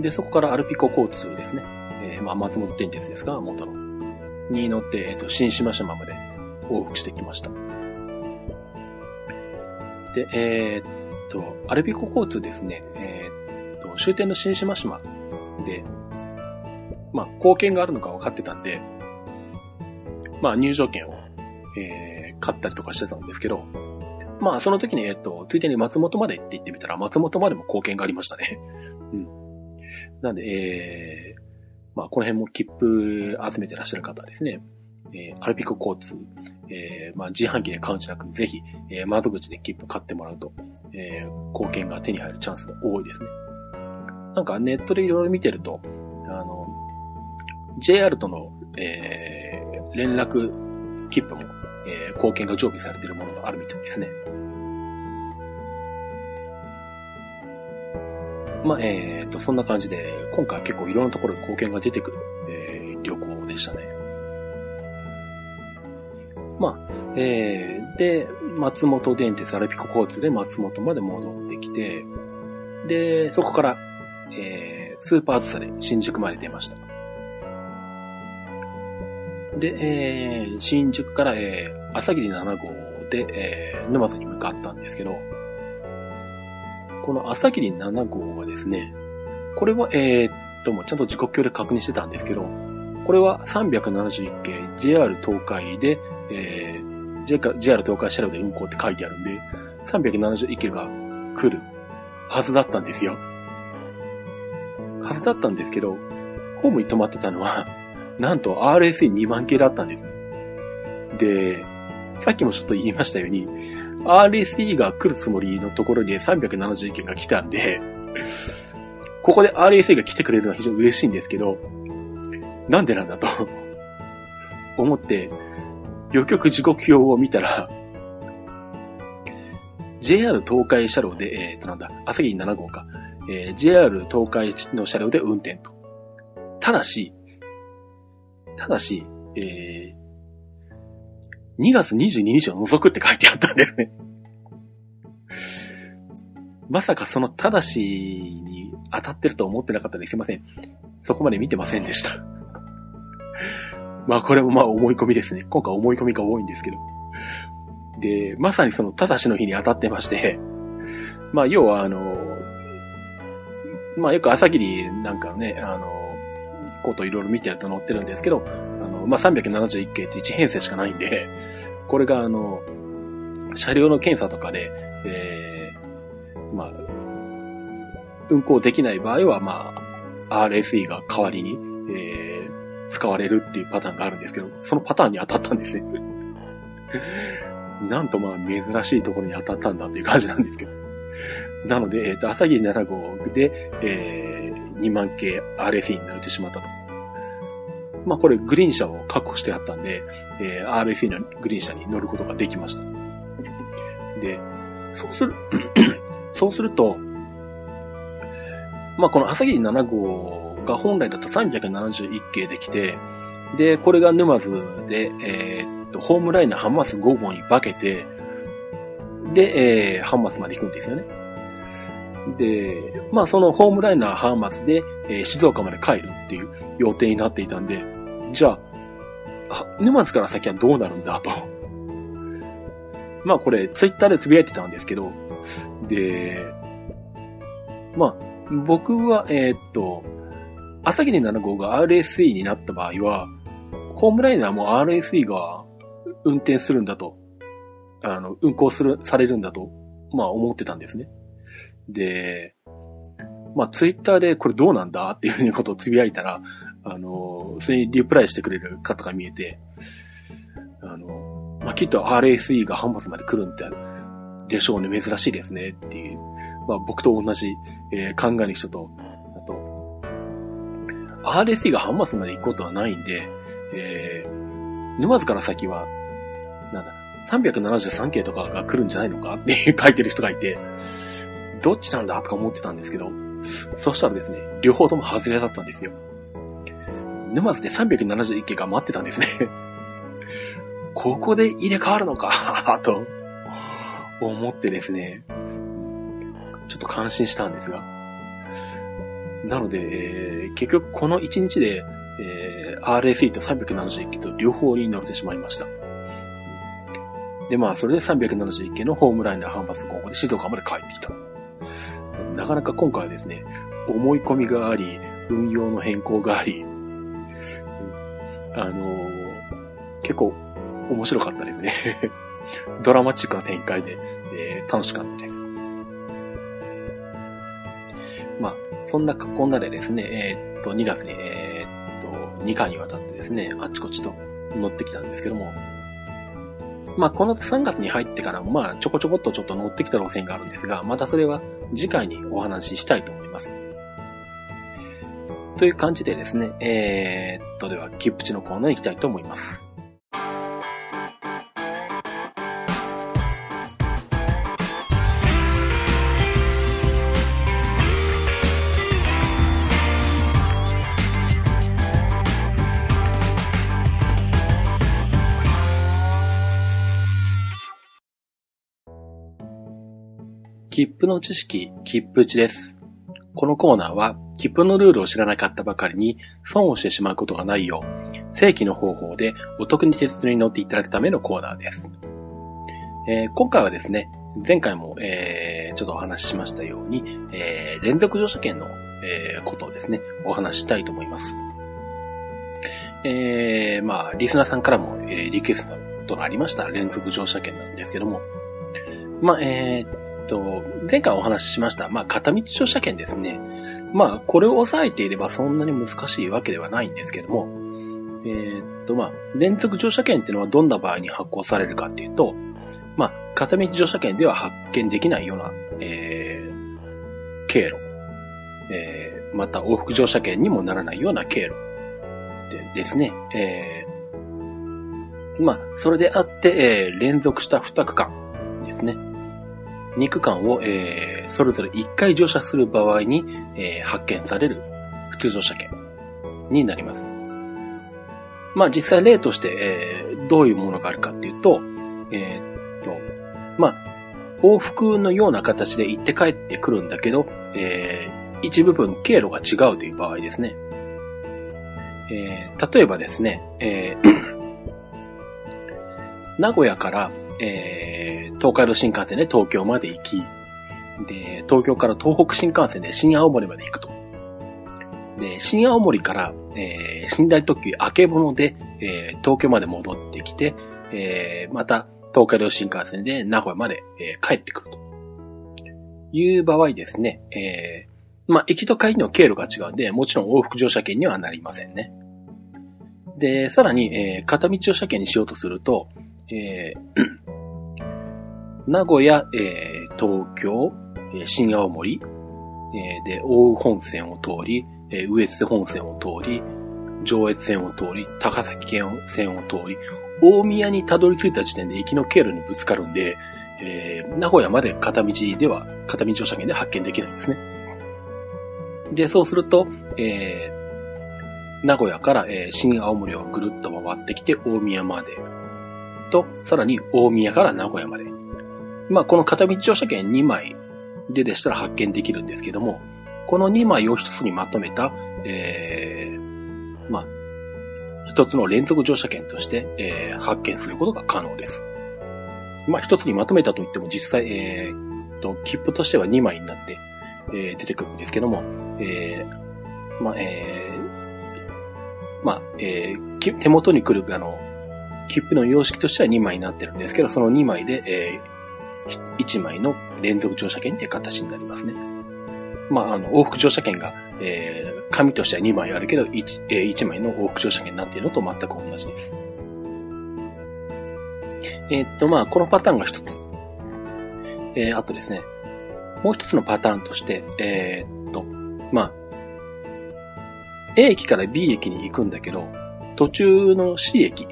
で、そこからアルピコ交通ですね。えー、まあ、松本電鉄ですが、元の。に乗って、えー、っと、新島島まで往復してきました。で、えー、っと、アルピコ交通ですね。えー、っと、終点の新島島で、まあ、貢献があるのか分かってたんで、まあ、入場券を、えー、買ったりとかしてたんですけど、まあその時に、えっと、ついでに松本までって言ってみたら、松本までも貢献がありましたね。うん。なんで、えー、まあこの辺も切符集めてらっしゃる方ですね。えー、アルピコ交通、えー、まあ自販機で買うんじゃなく、ぜひ、えー、窓口で切符買ってもらうと、えー、貢献が手に入るチャンスが多いですね。なんかネットでいろいろ見てると、あの、JR との、えー、連絡切符もえー、貢献が常備されているものがあるみたいですね。まあ、えー、と、そんな感じで、今回結構いろんなところで貢献が出てくる、えー、旅行でしたね。まあ、えー、で、松本電鉄アルピコ交通で松本まで戻ってきて、で、そこから、えー、スーパーズサで新宿まで出ました。で、えー、新宿から、えー、朝霧7号で、えー、沼津に向かったんですけど、この朝霧7号はですね、これは、えー、と、もちゃんと時刻表で確認してたんですけど、これは371系 JR 東海で、えー、JR 東海車両で運行って書いてあるんで、371系が来るはずだったんですよ。はずだったんですけど、ホームに止まってたのは、なんと RSE2 万系だったんです。で、さっきもちょっと言いましたように、RSE が来るつもりのところに370件が来たんで、ここで RSE が来てくれるのは非常に嬉しいんですけど、なんでなんだと 思って、予局時刻表を見たら、JR 東海車両で、えー、となんだ、朝霧7号か、えー、JR 東海の車両で運転と。ただし、ただし、えー、2月22日を除くって書いてあったんだよねまさかそのただしに当たってると思ってなかったですいません。そこまで見てませんでしたまあこれもまあ思い込みですね。今回思い込みが多いんですけど。で、まさにそのただしの日に当たってまして、まあ要はあの、まあよく朝霧なんかね、あの、こといろいろ見てると載ってるんですけど、あの、まあ371系って1編成しかないんで、これがあの、車両の検査とかで、えー、まあ、運行できない場合は、まあ、RSE が代わりに、えー、使われるっていうパターンがあるんですけど、そのパターンに当たったんですね。なんとまあ珍しいところに当たったんだっていう感じなんですけど。なので、えっ、ー、と、朝霧7号で、えー、2万系 RSE になれてしまったと。まあこれグリーン車を確保してあったんで、えー、RSE のグリーン車に乗ることができました。で、そうする、そうすると、まあこの朝霧7号が本来だと371系できて、で、これが沼津で、えー、と、ホームライナーハンマス5本に化けて、で、えー、ハンマスまで行くんですよね。で、まあそのホームライナーハンマスで、えー、静岡まで帰るっていう予定になっていたんで、じゃあ、沼津から先はどうなるんだと。まあこれ、ツイッターでつぶやいてたんですけど、で、まあ、僕は、えー、っと、朝霧7号が RSE になった場合は、ホームライナーも RSE が運転するんだと、あの、運行する、されるんだと、まあ思ってたんですね。で、まあツイッターでこれどうなんだっていうふうなことをつぶやいたら、あの、それにリプライしてくれる方が見えて、あの、まあきっと RSE が反発まで来るんで、でしょうね、珍しいですねっていう、まあ僕と同じ、えー、考えの人と、あと、RSE が反発まで行くことはないんで、えー、沼津から先はなんだ、373系とかが来るんじゃないのかって書いてる人がいて、どっちなんだとか思ってたんですけど、そしたらですね、両方とも外れだったんですよ。沼津で371系が待ってたんですね。ここで入れ替わるのか と思ってですね、ちょっと感心したんですが。なので、えー、結局この1日で、えー、RSE と371系と両方に乗れてしまいました。で、まあ、それで371件のホームライナー反発今後で静岡まで帰ってきた。なかなか今回はですね、思い込みがあり、運用の変更があり、あのー、結構面白かったですね。ドラマチックな展開で、えー、楽しかったです。まあ、そんなこんなでですね、えー、っと、2月に、えー、っと、2回にわたってですね、あちこちと乗ってきたんですけども、まあ、この3月に入ってから、まあ、ちょこちょこっとちょっと乗ってきた路線があるんですが、またそれは次回にお話ししたいと思います。という感じでですね、えー、っと、では、キップチのコーナー行きたいと思います。切符の知識、切符値です。このコーナーは、切符のルールを知らなかったばかりに損をしてしまうことがないよう、正規の方法でお得に鉄道に乗っていただくためのコーナーです。えー、今回はですね、前回も、えー、ちょっとお話ししましたように、えー、連続乗車券の、えー、ことをですね、お話ししたいと思います。えー、まあ、リスナーさんからも、えー、リクエストのありました連続乗車券なんですけども、まあ、えー、と、前回お話ししました、まあ、片道乗車券ですね。まあ、これを押さえていればそんなに難しいわけではないんですけども、えー、っと、まあ、連続乗車券っていうのはどんな場合に発行されるかっていうと、まあ、片道乗車券では発見できないような、えー、経路、えー、また往復乗車券にもならないような経路。で、ですね、えー、まあ、それであって、えー、連続した2区間ですね。2区間を、えー、それぞれ1回乗車する場合に、えー、発見される普通乗車券になります。まあ実際例として、えー、どういうものがあるかっていうと、えー、っと、まあ、往復のような形で行って帰ってくるんだけど、えー、一部分経路が違うという場合ですね。えー、例えばですね、えー 名古屋から、えー、東海道新幹線で東京まで行き、で、東京から東北新幹線で新青森まで行くと。で、新青森から、えー、寝台特急あけぼので、えー、東京まで戻ってきて、えー、また東海道新幹線で名古屋まで、えー、帰ってくると。いう場合ですね、えー、まあ、行きと帰りの経路が違うんで、もちろん往復乗車券にはなりませんね。で、さらに、えー、片道乗車券にしようとすると、えー、名古屋、えー、東京、えー、新青森、えー、で、大宇本線を通り、えー、上越本線を通り、上越線を通り、高崎県線を通り、大宮にたどり着いた時点で行きの経路にぶつかるんで、えー、名古屋まで片道では、片道乗車券で発見できないんですね。で、そうすると、えー、名古屋から、えー、新青森をぐるっと回ってきて大宮まで、と、さらに大宮から名古屋まで。まあ、この片道乗車券2枚ででしたら発見できるんですけども、この2枚を一つにまとめた、えー、まあ、一つの連続乗車券として、えー、発見することが可能です。まあ、一つにまとめたと言っても実際、えー、と、切符としては2枚になって、えー、出てくるんですけども、えー、まあ、えー、まあ、えー、手元に来る、あの、切符の様式としては2枚になってるんですけど、その2枚で、えー、1枚の連続乗車券っていう形になりますね。まあ、あの、往復乗車券が、えー、紙としては2枚あるけど、1、えー、1枚の往復乗車券になっているのと全く同じです。えー、っと、まあ、このパターンが一つ。えー、あとですね、もう一つのパターンとして、えー、っと、まあ、A 駅から B 駅に行くんだけど、途中の C 駅、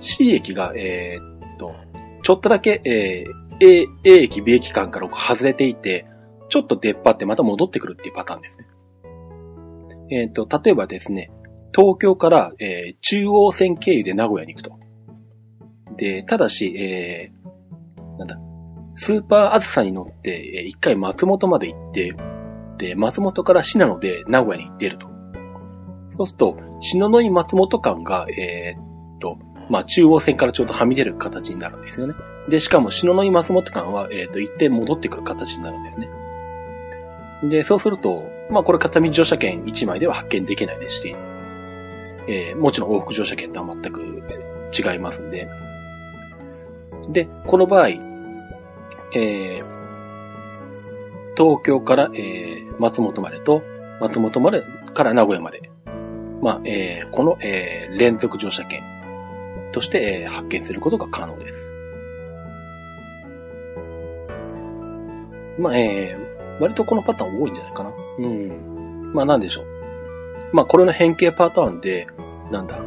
C 駅が、えー、っと、ちょっとだけ、えー、A, A 駅、B 駅間から外れていて、ちょっと出っ張ってまた戻ってくるっていうパターンですね。えっ、と、例えばですね、東京から、えー、中央線経由で名古屋に行くと。で、ただし、えー、なんだ、スーパーあずさに乗って、えー、一回松本まで行って、で、松本から信濃で名古屋に出ると。そうすると、篠ノ井松本間が、えー、っと、まあ、中央線からちょうどはみ出る形になるんですよね。で、しかも、篠ノ井松本間は、えっ、ー、と、一定戻ってくる形になるんですね。で、そうすると、まあ、これ片道乗車券1枚では発見できないですし、えー、もちろん往復乗車券とは全く違いますんで。で、この場合、えー、東京から、えー、松本までと、松本までから名古屋まで、まあ、えー、この、えー、連続乗車券として、発見することが可能です。まあ、えー、割とこのパターン多いんじゃないかな。うん。まあ、なんでしょう。まあ、これの変形パターンで、なんだ。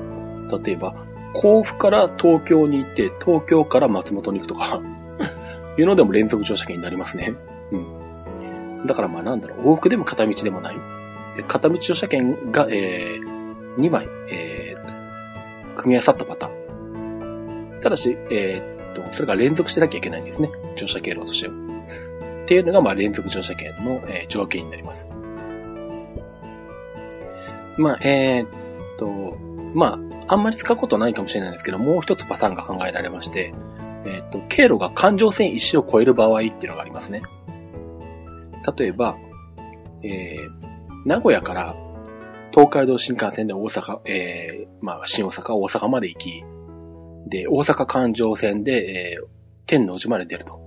例えば、甲府から東京に行って、東京から松本に行くとか いうのでも連続乗車券になりますね。うん。だからまあなんだろう、往復でも片道でもない。で、片道乗車券が、えー、2枚、えー、組み合わさったパターン。ただし、えー、っと、それが連続してなきゃいけないんですね。乗車経路としては。っていうのが、まあ、連続乗車券の、えー、条件になります。まあ、えー、っと、まあ、あんまり使うことないかもしれないんですけど、もう一つパターンが考えられまして、え、っと、経路が環状線一周を超える場合っていうのがありますね。例えば、えー、名古屋から東海道新幹線で大阪、えー、まあ、新大阪、大阪まで行き、で、大阪環状線で、えー、天王寺まで出ると。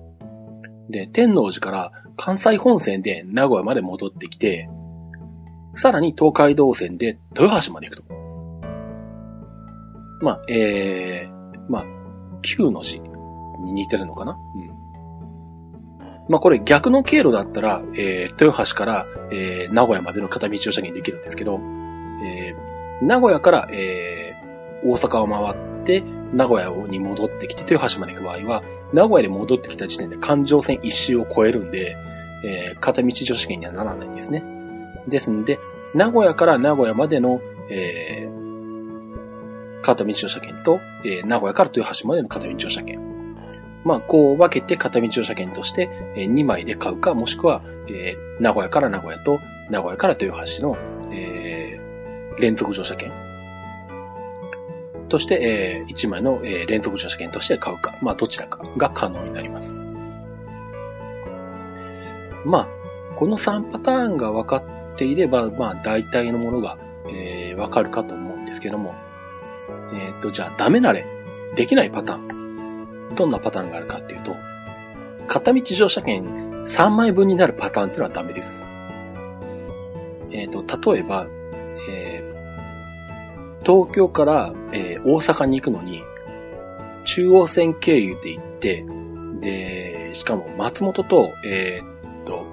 で、天王寺から関西本線で名古屋まで戻ってきて、さらに東海道線で豊橋まで行くと。まあ、えー、まあ、9の字に似てるのかな？うん。まあこれ逆の経路だったら、えー、豊橋から、えー、名古屋までの片道乗車にできるんですけど、えー、名古屋から、えー、大阪を回って、名古屋に戻ってきて、豊橋まで行く場合は、名古屋で戻ってきた時点で環状線一周を超えるんで、えー、片道女子券にはならないんですね。ですんで、名古屋から名古屋までの、えー、片道乗車券と、えー、名古屋から豊橋までの片道乗車券。まあ、こう分けて片道乗車券として、えー、2枚で買うか、もしくは、えー、名古屋から名古屋と名古屋から豊橋の、えー、連続乗車券として、えー、1枚の、えー、連続乗車券として買うか、まあ、どちらかが可能になります。まあ、この3パターンが分かっていれば、まあ、大体のものが、えー、分かるかと思うんですけども、えっ、ー、と、じゃあ、ダメなれ、できないパターン。どんなパターンがあるかっていうと、片道乗車券3枚分になるパターンっていうのはダメです。えっ、ー、と、例えば、東京から、えー、大阪に行くのに、中央線経由で行って、で、しかも松本と、えー、と、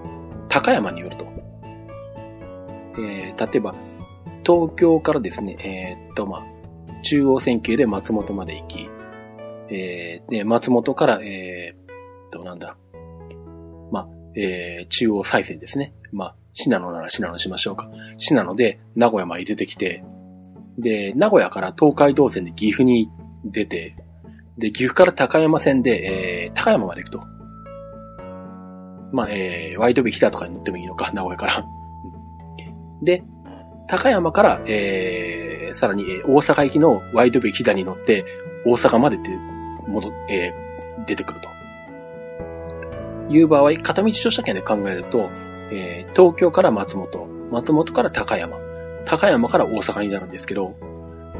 高山によると。えー、例えば、東京からですね、えー、っと、まあ、中央線系で松本まで行き、えー、で、松本から、えー、っと、なんだ、まあ、えー、中央再生ですね。まあ、信濃なら信濃しましょうか。信濃で名古屋まで出てきて、で、名古屋から東海道線で岐阜に出て、で、岐阜から高山線で、えー、高山まで行くと。まあ、えー、ワイドビヒダとかに乗ってもいいのか、名古屋から。で、高山から、えー、さらに、えー、大阪行きのワイドビヒダに乗って、大阪までで戻、えー、出てくると。いう場合、片道乗車券で考えると、えー、東京から松本、松本から高山、高山から大阪になるんですけど、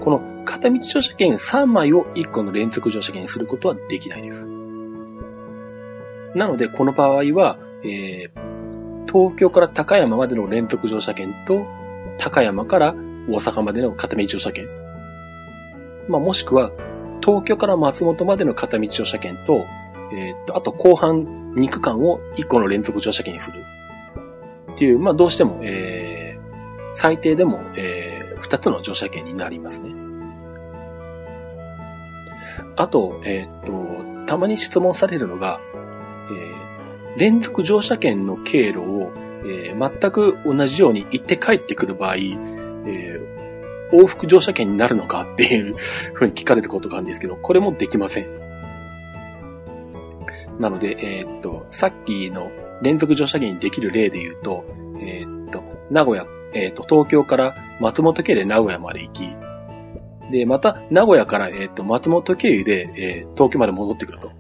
この片道乗車券3枚を1個の連続乗車券にすることはできないです。なので、この場合は、えー、東京から高山までの連続乗車券と、高山から大阪までの片道乗車券。まあ、もしくは、東京から松本までの片道乗車券と、えー、っと、あと後半2区間を1個の連続乗車券にする。っていう、まあ、どうしても、えー、最低でも、えー、2つの乗車券になりますね。あと、えー、っと、たまに質問されるのが、えー、連続乗車券の経路を、えー、全く同じように行って帰ってくる場合、えー、往復乗車券になるのかっていうふうに聞かれることがあるんですけど、これもできません。なので、えー、っと、さっきの連続乗車券にできる例で言うと、えー、っと、名古屋、えっと、東京から松本経由で名古屋まで行き、で、また、名古屋から、えっと、松本経由で、えー、東京まで戻ってくると。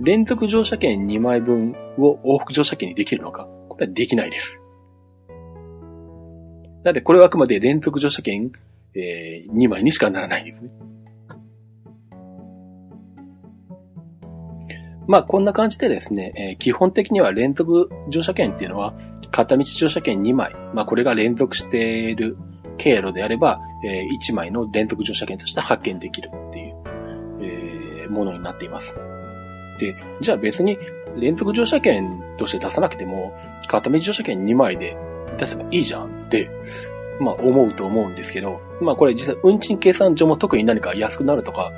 連続乗車券2枚分を往復乗車券にできるのかこれはできないです。なので、これはあくまで連続乗車券、えー、2枚にしかならないんですね。まあ、こんな感じでですね、えー、基本的には連続乗車券っていうのは、片道乗車券2枚、まあ、これが連続している経路であれば、えー、1枚の連続乗車券として発見できるっていう、えー、ものになっています。で、じゃあ別に連続乗車券として出さなくても、片道乗車券2枚で出せばいいじゃんって、まあ思うと思うんですけど、まあこれ実際運賃計算上も特に何か安くなるとか、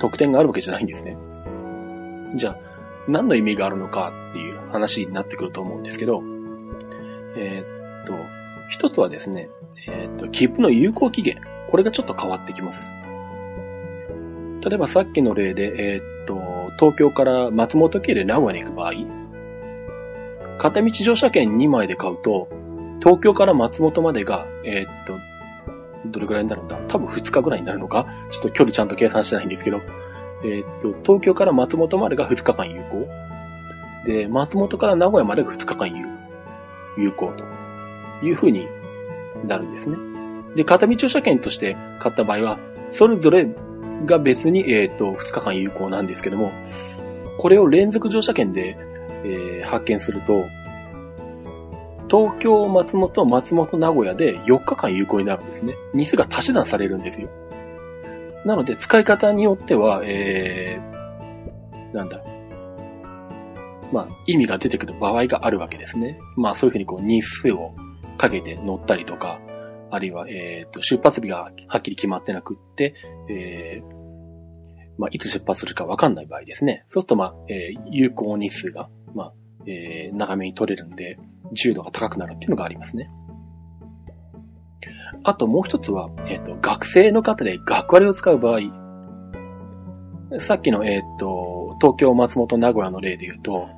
特典があるわけじゃないんですね。じゃあ、何の意味があるのかっていう話になってくると思うんですけど、えー、っと、一つはですね、えー、っと、切符の有効期限。これがちょっと変わってきます。例えばさっきの例で、え、っと、東京から松本経で名古屋に行く場合、片道乗車券2枚で買うと、東京から松本までが、え、っと、どれくらいになるんだ？多分2日ぐらいになるのか？ちょっと距離ちゃんと計算してないんですけど、えっと、東京から松本までが2日間有効。で、松本から名古屋までが2日間有有効という風になるんですね。で、片道乗車券として買った場合は、それぞれが別に、えっ、ー、と、2日間有効なんですけども、これを連続乗車券で、えー、発見すると、東京、松本、松本、名古屋で4日間有効になるんですね。日数が足し算されるんですよ。なので、使い方によっては、えー、なんだ。まあ、意味が出てくる場合があるわけですね。まあ、そういうふうにこう、日数をかけて乗ったりとか、あるいは、えっ、と、出発日がはっきり決まってなくって、えー、まあ、いつ出発するかわかんない場合ですね。そうすると、まあ、えー、有効日数が、まあ、えー、長めに取れるんで、自由度が高くなるっていうのがありますね。あともう一つは、えっ、ー、と、学生の方で学割を使う場合、さっきの、えっ、ー、と、東京、松本、名古屋の例で言うと、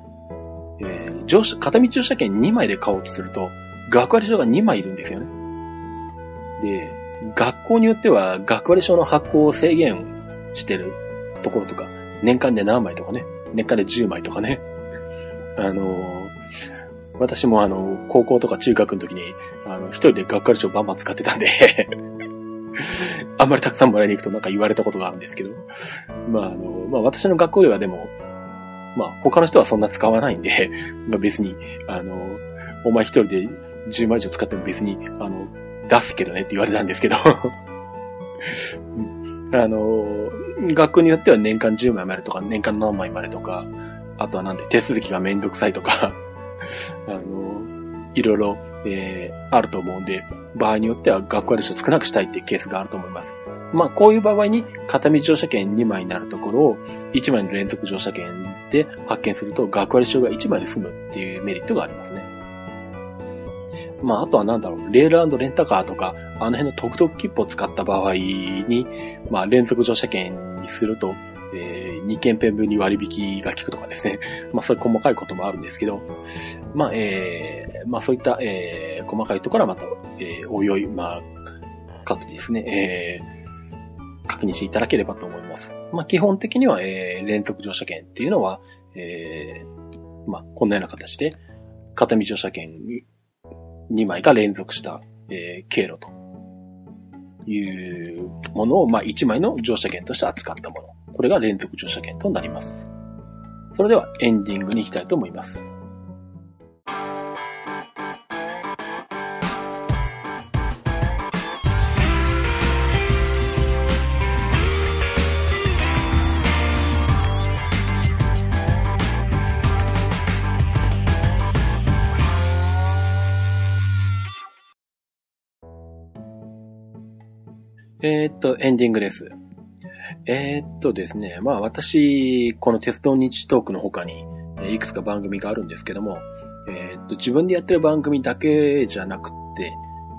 えー、乗車、片道乗車券2枚で買おうとすると、学割証が2枚いるんですよね。で、学校によっては学割証の発行を制限してるところとか、年間で何枚とかね、年間で10枚とかね。あの私もあの、高校とか中学の時に、あの、一人で学割証バンバン使ってたんで あんまりたくさんもらいに行くとなんか言われたことがあるんですけど、まああの、まあ私の学校ではでも、まあ他の人はそんな使わないんで、まあ別に、あの、お前一人で10枚以上使っても別に、あの、出すけどねって言われたんですけど あの、学校によっては年間10枚までとか、年間何枚までとか、あとはなんで手続きがめんどくさいとか あの、いろいろ、えー、あると思うんで、場合によっては学割数少なくしたいっていうケースがあると思います。まあ、こういう場合に片道乗車券2枚になるところを1枚の連続乗車券で発見すると学割証が1枚で済むっていうメリットがありますね。まあ、あとはなんだろう、レールレンタカーとか、あの辺の特特切符を使った場合に、まあ、連続乗車券にすると、えー、2件ペン分に割引が効くとかですね。まあ、そういう細かいこともあるんですけど、まあ、えー、まあ、そういった、えー、細かいところはまた、えー、おいおい、まあ、各自ですね、えー、確認していただければと思います。まあ、基本的には、えー、連続乗車券っていうのは、えー、まあ、こんなような形で、片道乗車券2枚が連続した、えー、経路というものを、まあ、1枚の乗車券として扱ったもの。これが連続乗車券となります。それではエンディングに行きたいと思います。えー、っと、エンディングです。えー、っとですね、まあ私、この鉄道日トークの他に、いくつか番組があるんですけども、えー、っと、自分でやってる番組だけじゃなくて、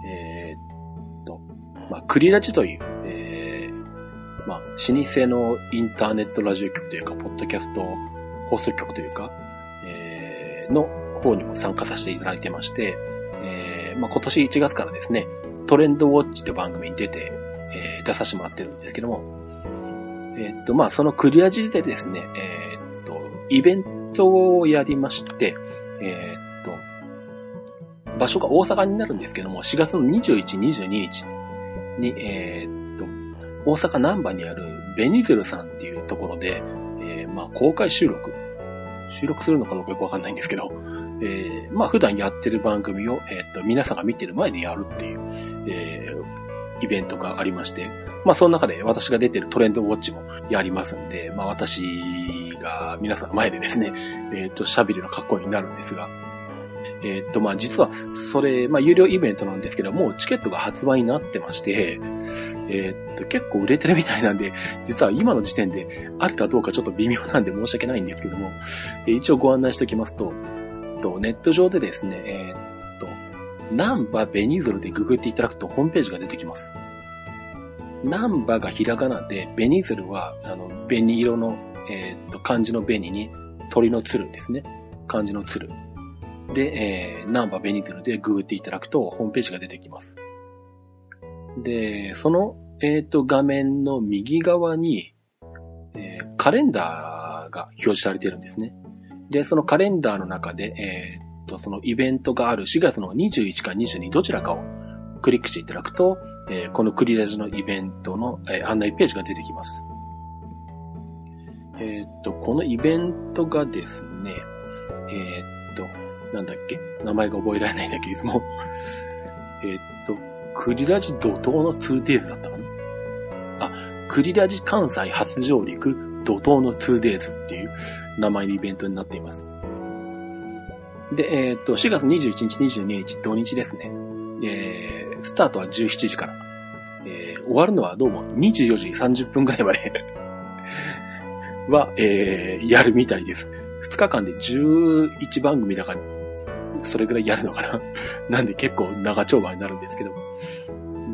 えー、っと、まあ、クリラジという、えー、まあ、老舗のインターネットラジオ局というか、ポッドキャスト放送局というか、えー、の方にも参加させていただいてまして、えー、まあ、今年1月からですね、トレンドウォッチって番組に出て、えー、出させてもらってるんですけども、えー、っと、まあ、そのクリア時でですね、えー、っと、イベントをやりまして、え、っと、場所が大阪になるんですけども、4月の21、22日に、えっと、大阪南波にあるベニゼルさんっていうところで、えまあ、公開収録、収録するのかどうかよくわかんないんですけど、えまあ、普段やってる番組を、えっと、皆さんが見てる前でやるっていう、えイベントがありまして、まあその中で私が出てるトレンドウォッチもやりますんで、まあ私が皆さん前でですね、えっ、ー、と、喋るの格好になるんですが、えっ、ー、と、まあ実は、それ、まあ有料イベントなんですけども、チケットが発売になってまして、えっ、ー、と、結構売れてるみたいなんで、実は今の時点であるかどうかちょっと微妙なんで申し訳ないんですけども、一応ご案内しておきますと、とネット上でですね、えっ、ナンバベニズルでググっていただくとホームページが出てきます。ナンバがひらがなで、ベニズルは、あの、紅色の、えー、っと、漢字の紅に鳥の鶴ですね。漢字の鶴。で、えー、ナンバベニズルでググっていただくとホームページが出てきます。で、その、えー、っと、画面の右側に、えー、カレンダーが表示されているんですね。で、そのカレンダーの中で、えー、と、そのイベントがある4月の21か22どちらかをクリックしていただくと、えー、このクリラジのイベントの、えー、案内ページが出てきます。えー、っと、このイベントがですね、えっと、なんだっけ名前が覚えられないんだけどいつも えっと、クリラジ怒涛の 2days だったかな？あ、クリラジ関西初上陸怒涛の 2days っていう名前のイベントになっています。で、えっ、と、4月21日、22日、土日ですね。えー、スタートは17時から。えー、終わるのはどうも24時30分ぐらいまで は、えー、やるみたいです。2日間で11番組だから、それぐらいやるのかな なんで結構長丁場になるんですけど。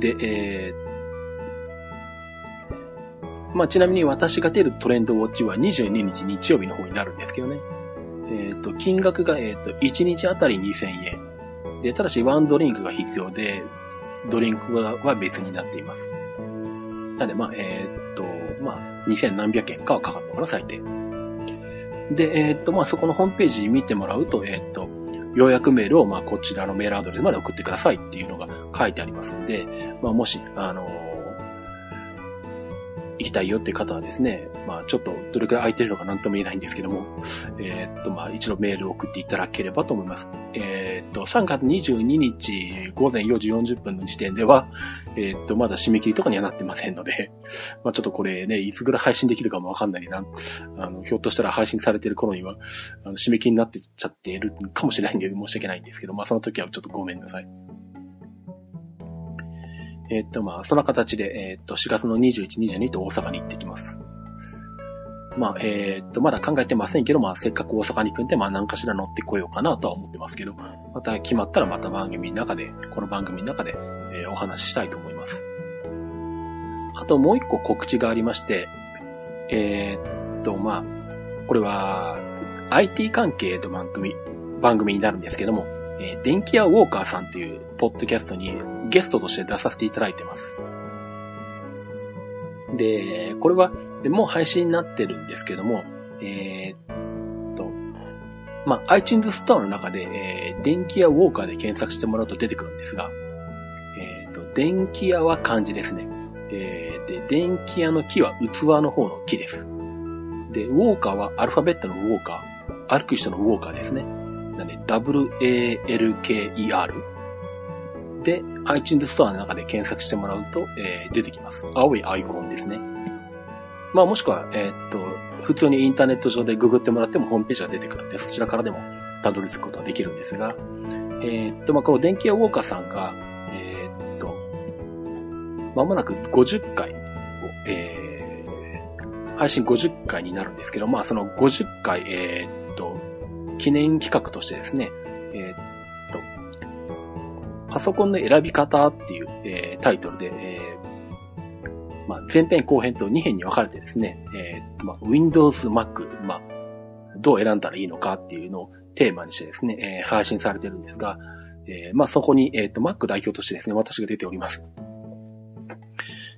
で、えー、まあ、ちなみに私が出るトレンドウォッチは22日日曜日の方になるんですけどね。えっ、ー、と、金額が、えっ、ー、と、1日あたり2000円。で、ただしワンドリンクが必要で、ドリンクは別になっています。なんで、まあ、えー、っと、まあ、2000何百円かはかかるのかな、最低。で、え、っと、まあ、そこのホームページ見てもらうと、え、っと、予約メールを、まあ、こちらのメールアドレスまで送ってくださいっていうのが書いてありますんで、まあ、もし、あの行きたいよっていう方はですね、まあちょっとどれくらい空いてるのか何とも言えないんですけども、えー、っとまあ一度メールを送っていただければと思います。えー、っと、3月22日午前4時40分の時点では、えー、っとまだ締め切りとかにはなってませんので、まあちょっとこれね、いつぐらい配信できるかもわかんないな。あの、ひょっとしたら配信されてる頃には、あの締め切りになってちゃっているかもしれないんで申し訳ないんですけど、まあその時はちょっとごめんなさい。えー、っと、まあ、そんな形で、えー、っと、4月の21、22と大阪に行ってきます。まあ、えー、っと、まだ考えてませんけど、まあ、せっかく大阪に行くんで、まあ、何かしら乗ってこようかなとは思ってますけど、また決まったらまた番組の中で、この番組の中で、えー、お話ししたいと思います。あともう一個告知がありまして、えー、っと、まあ、これは、IT 関係の番組、番組になるんですけども、えー、電気屋ウォーカーさんというポッドキャストにゲストとして出させていただいてます。で、これはもう配信になってるんですけども、えー、っと、まあ、iTunes ストアの中で、えー、電気屋ウォーカーで検索してもらうと出てくるんですが、えー、っと、電気屋は漢字ですね。えー、で、電気屋の木は器の方の木です。で、ウォーカーはアルファベットのウォーカー、歩く人のウォーカーですね。なんで、W-A-L-K-E-R で、iTunes ストアの中で検索してもらうと、えー、出てきます。青いアイコンですね。まあもしくは、えー、っと、普通にインターネット上でググってもらってもホームページが出てくるんで、そちらからでもたどり着くことができるんですが、えー、っと、まあこの電気屋ウォーカーさんが、えー、っと、まもなく50回を、えー、配信50回になるんですけど、まあその50回、えー、っと、記念企画としてですね、えー、っと、パソコンの選び方っていう、えー、タイトルで、えー、まあ、前編後編と2編に分かれてですね、えー、まあ、Windows、Mac、まあ、どう選んだらいいのかっていうのをテーマにしてですね、えー、配信されてるんですが、えー、まあ、そこに、えっ、ー、と、Mac 代表としてですね、私が出ております。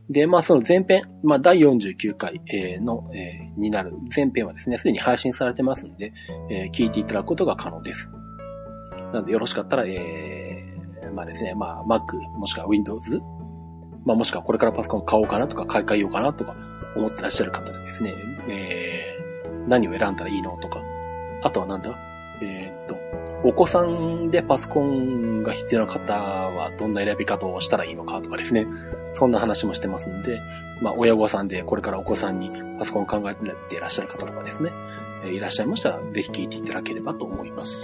で、まあその前編、まあ第49回の、えー、になる前編はですね、すでに配信されてますんで、えー、聞いていただくことが可能です。なのでよろしかったら、えー、まあですね、まあ Mac もしくは Windows、まあもしくはこれからパソコン買おうかなとか買い替えようかなとか思ってらっしゃる方でですね、えー、何を選んだらいいのとか、あとはなんだ？えー、っと、お子さんでパソコンが必要な方はどんな選び方をしたらいいのかとかですね。そんな話もしてますんで、まあ、親御さんでこれからお子さんにパソコン考えていらっしゃる方とかですね、いらっしゃいましたら、ぜひ聞いていただければと思います。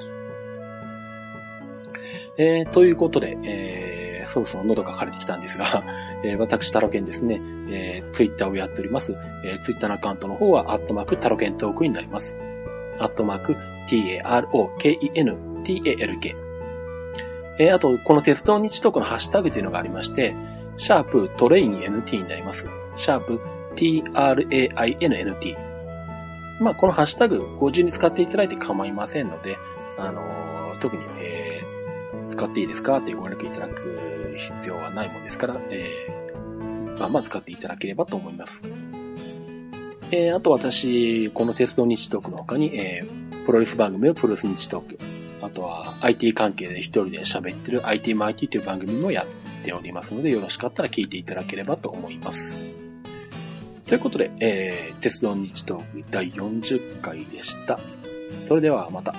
えー、ということで、えー、そろそろ喉が枯れてきたんですが、えー、私、タロケンですね、えー、ツイッターをやっております。えー、ツイッターのアカウントの方は、アットマークタロケントークになります。アットマーク t-a-r-o-k-e-n-t-a-l-k。えー、あと、この鉄道日トークのハッシュタグというのがありまして、シャープトレイン NT になります。シャープ trainnt。まあ、このハッシュタグ、ご自由に使っていただいて構いませんので、あのー、特に、えー、使っていいですか？というご連絡いただく必要はないもんですから、えー、まあ、まあ使っていただければと思います。えー、あと私、この鉄道日トークの他に、えー、プロレス番組のプロレス日トーク、あとは IT 関係で一人で喋ってる IT マイティという番組もやっておりますので、よろしかったら聞いていただければと思います。ということで、えー、鉄道日トーク第40回でした。それではまた。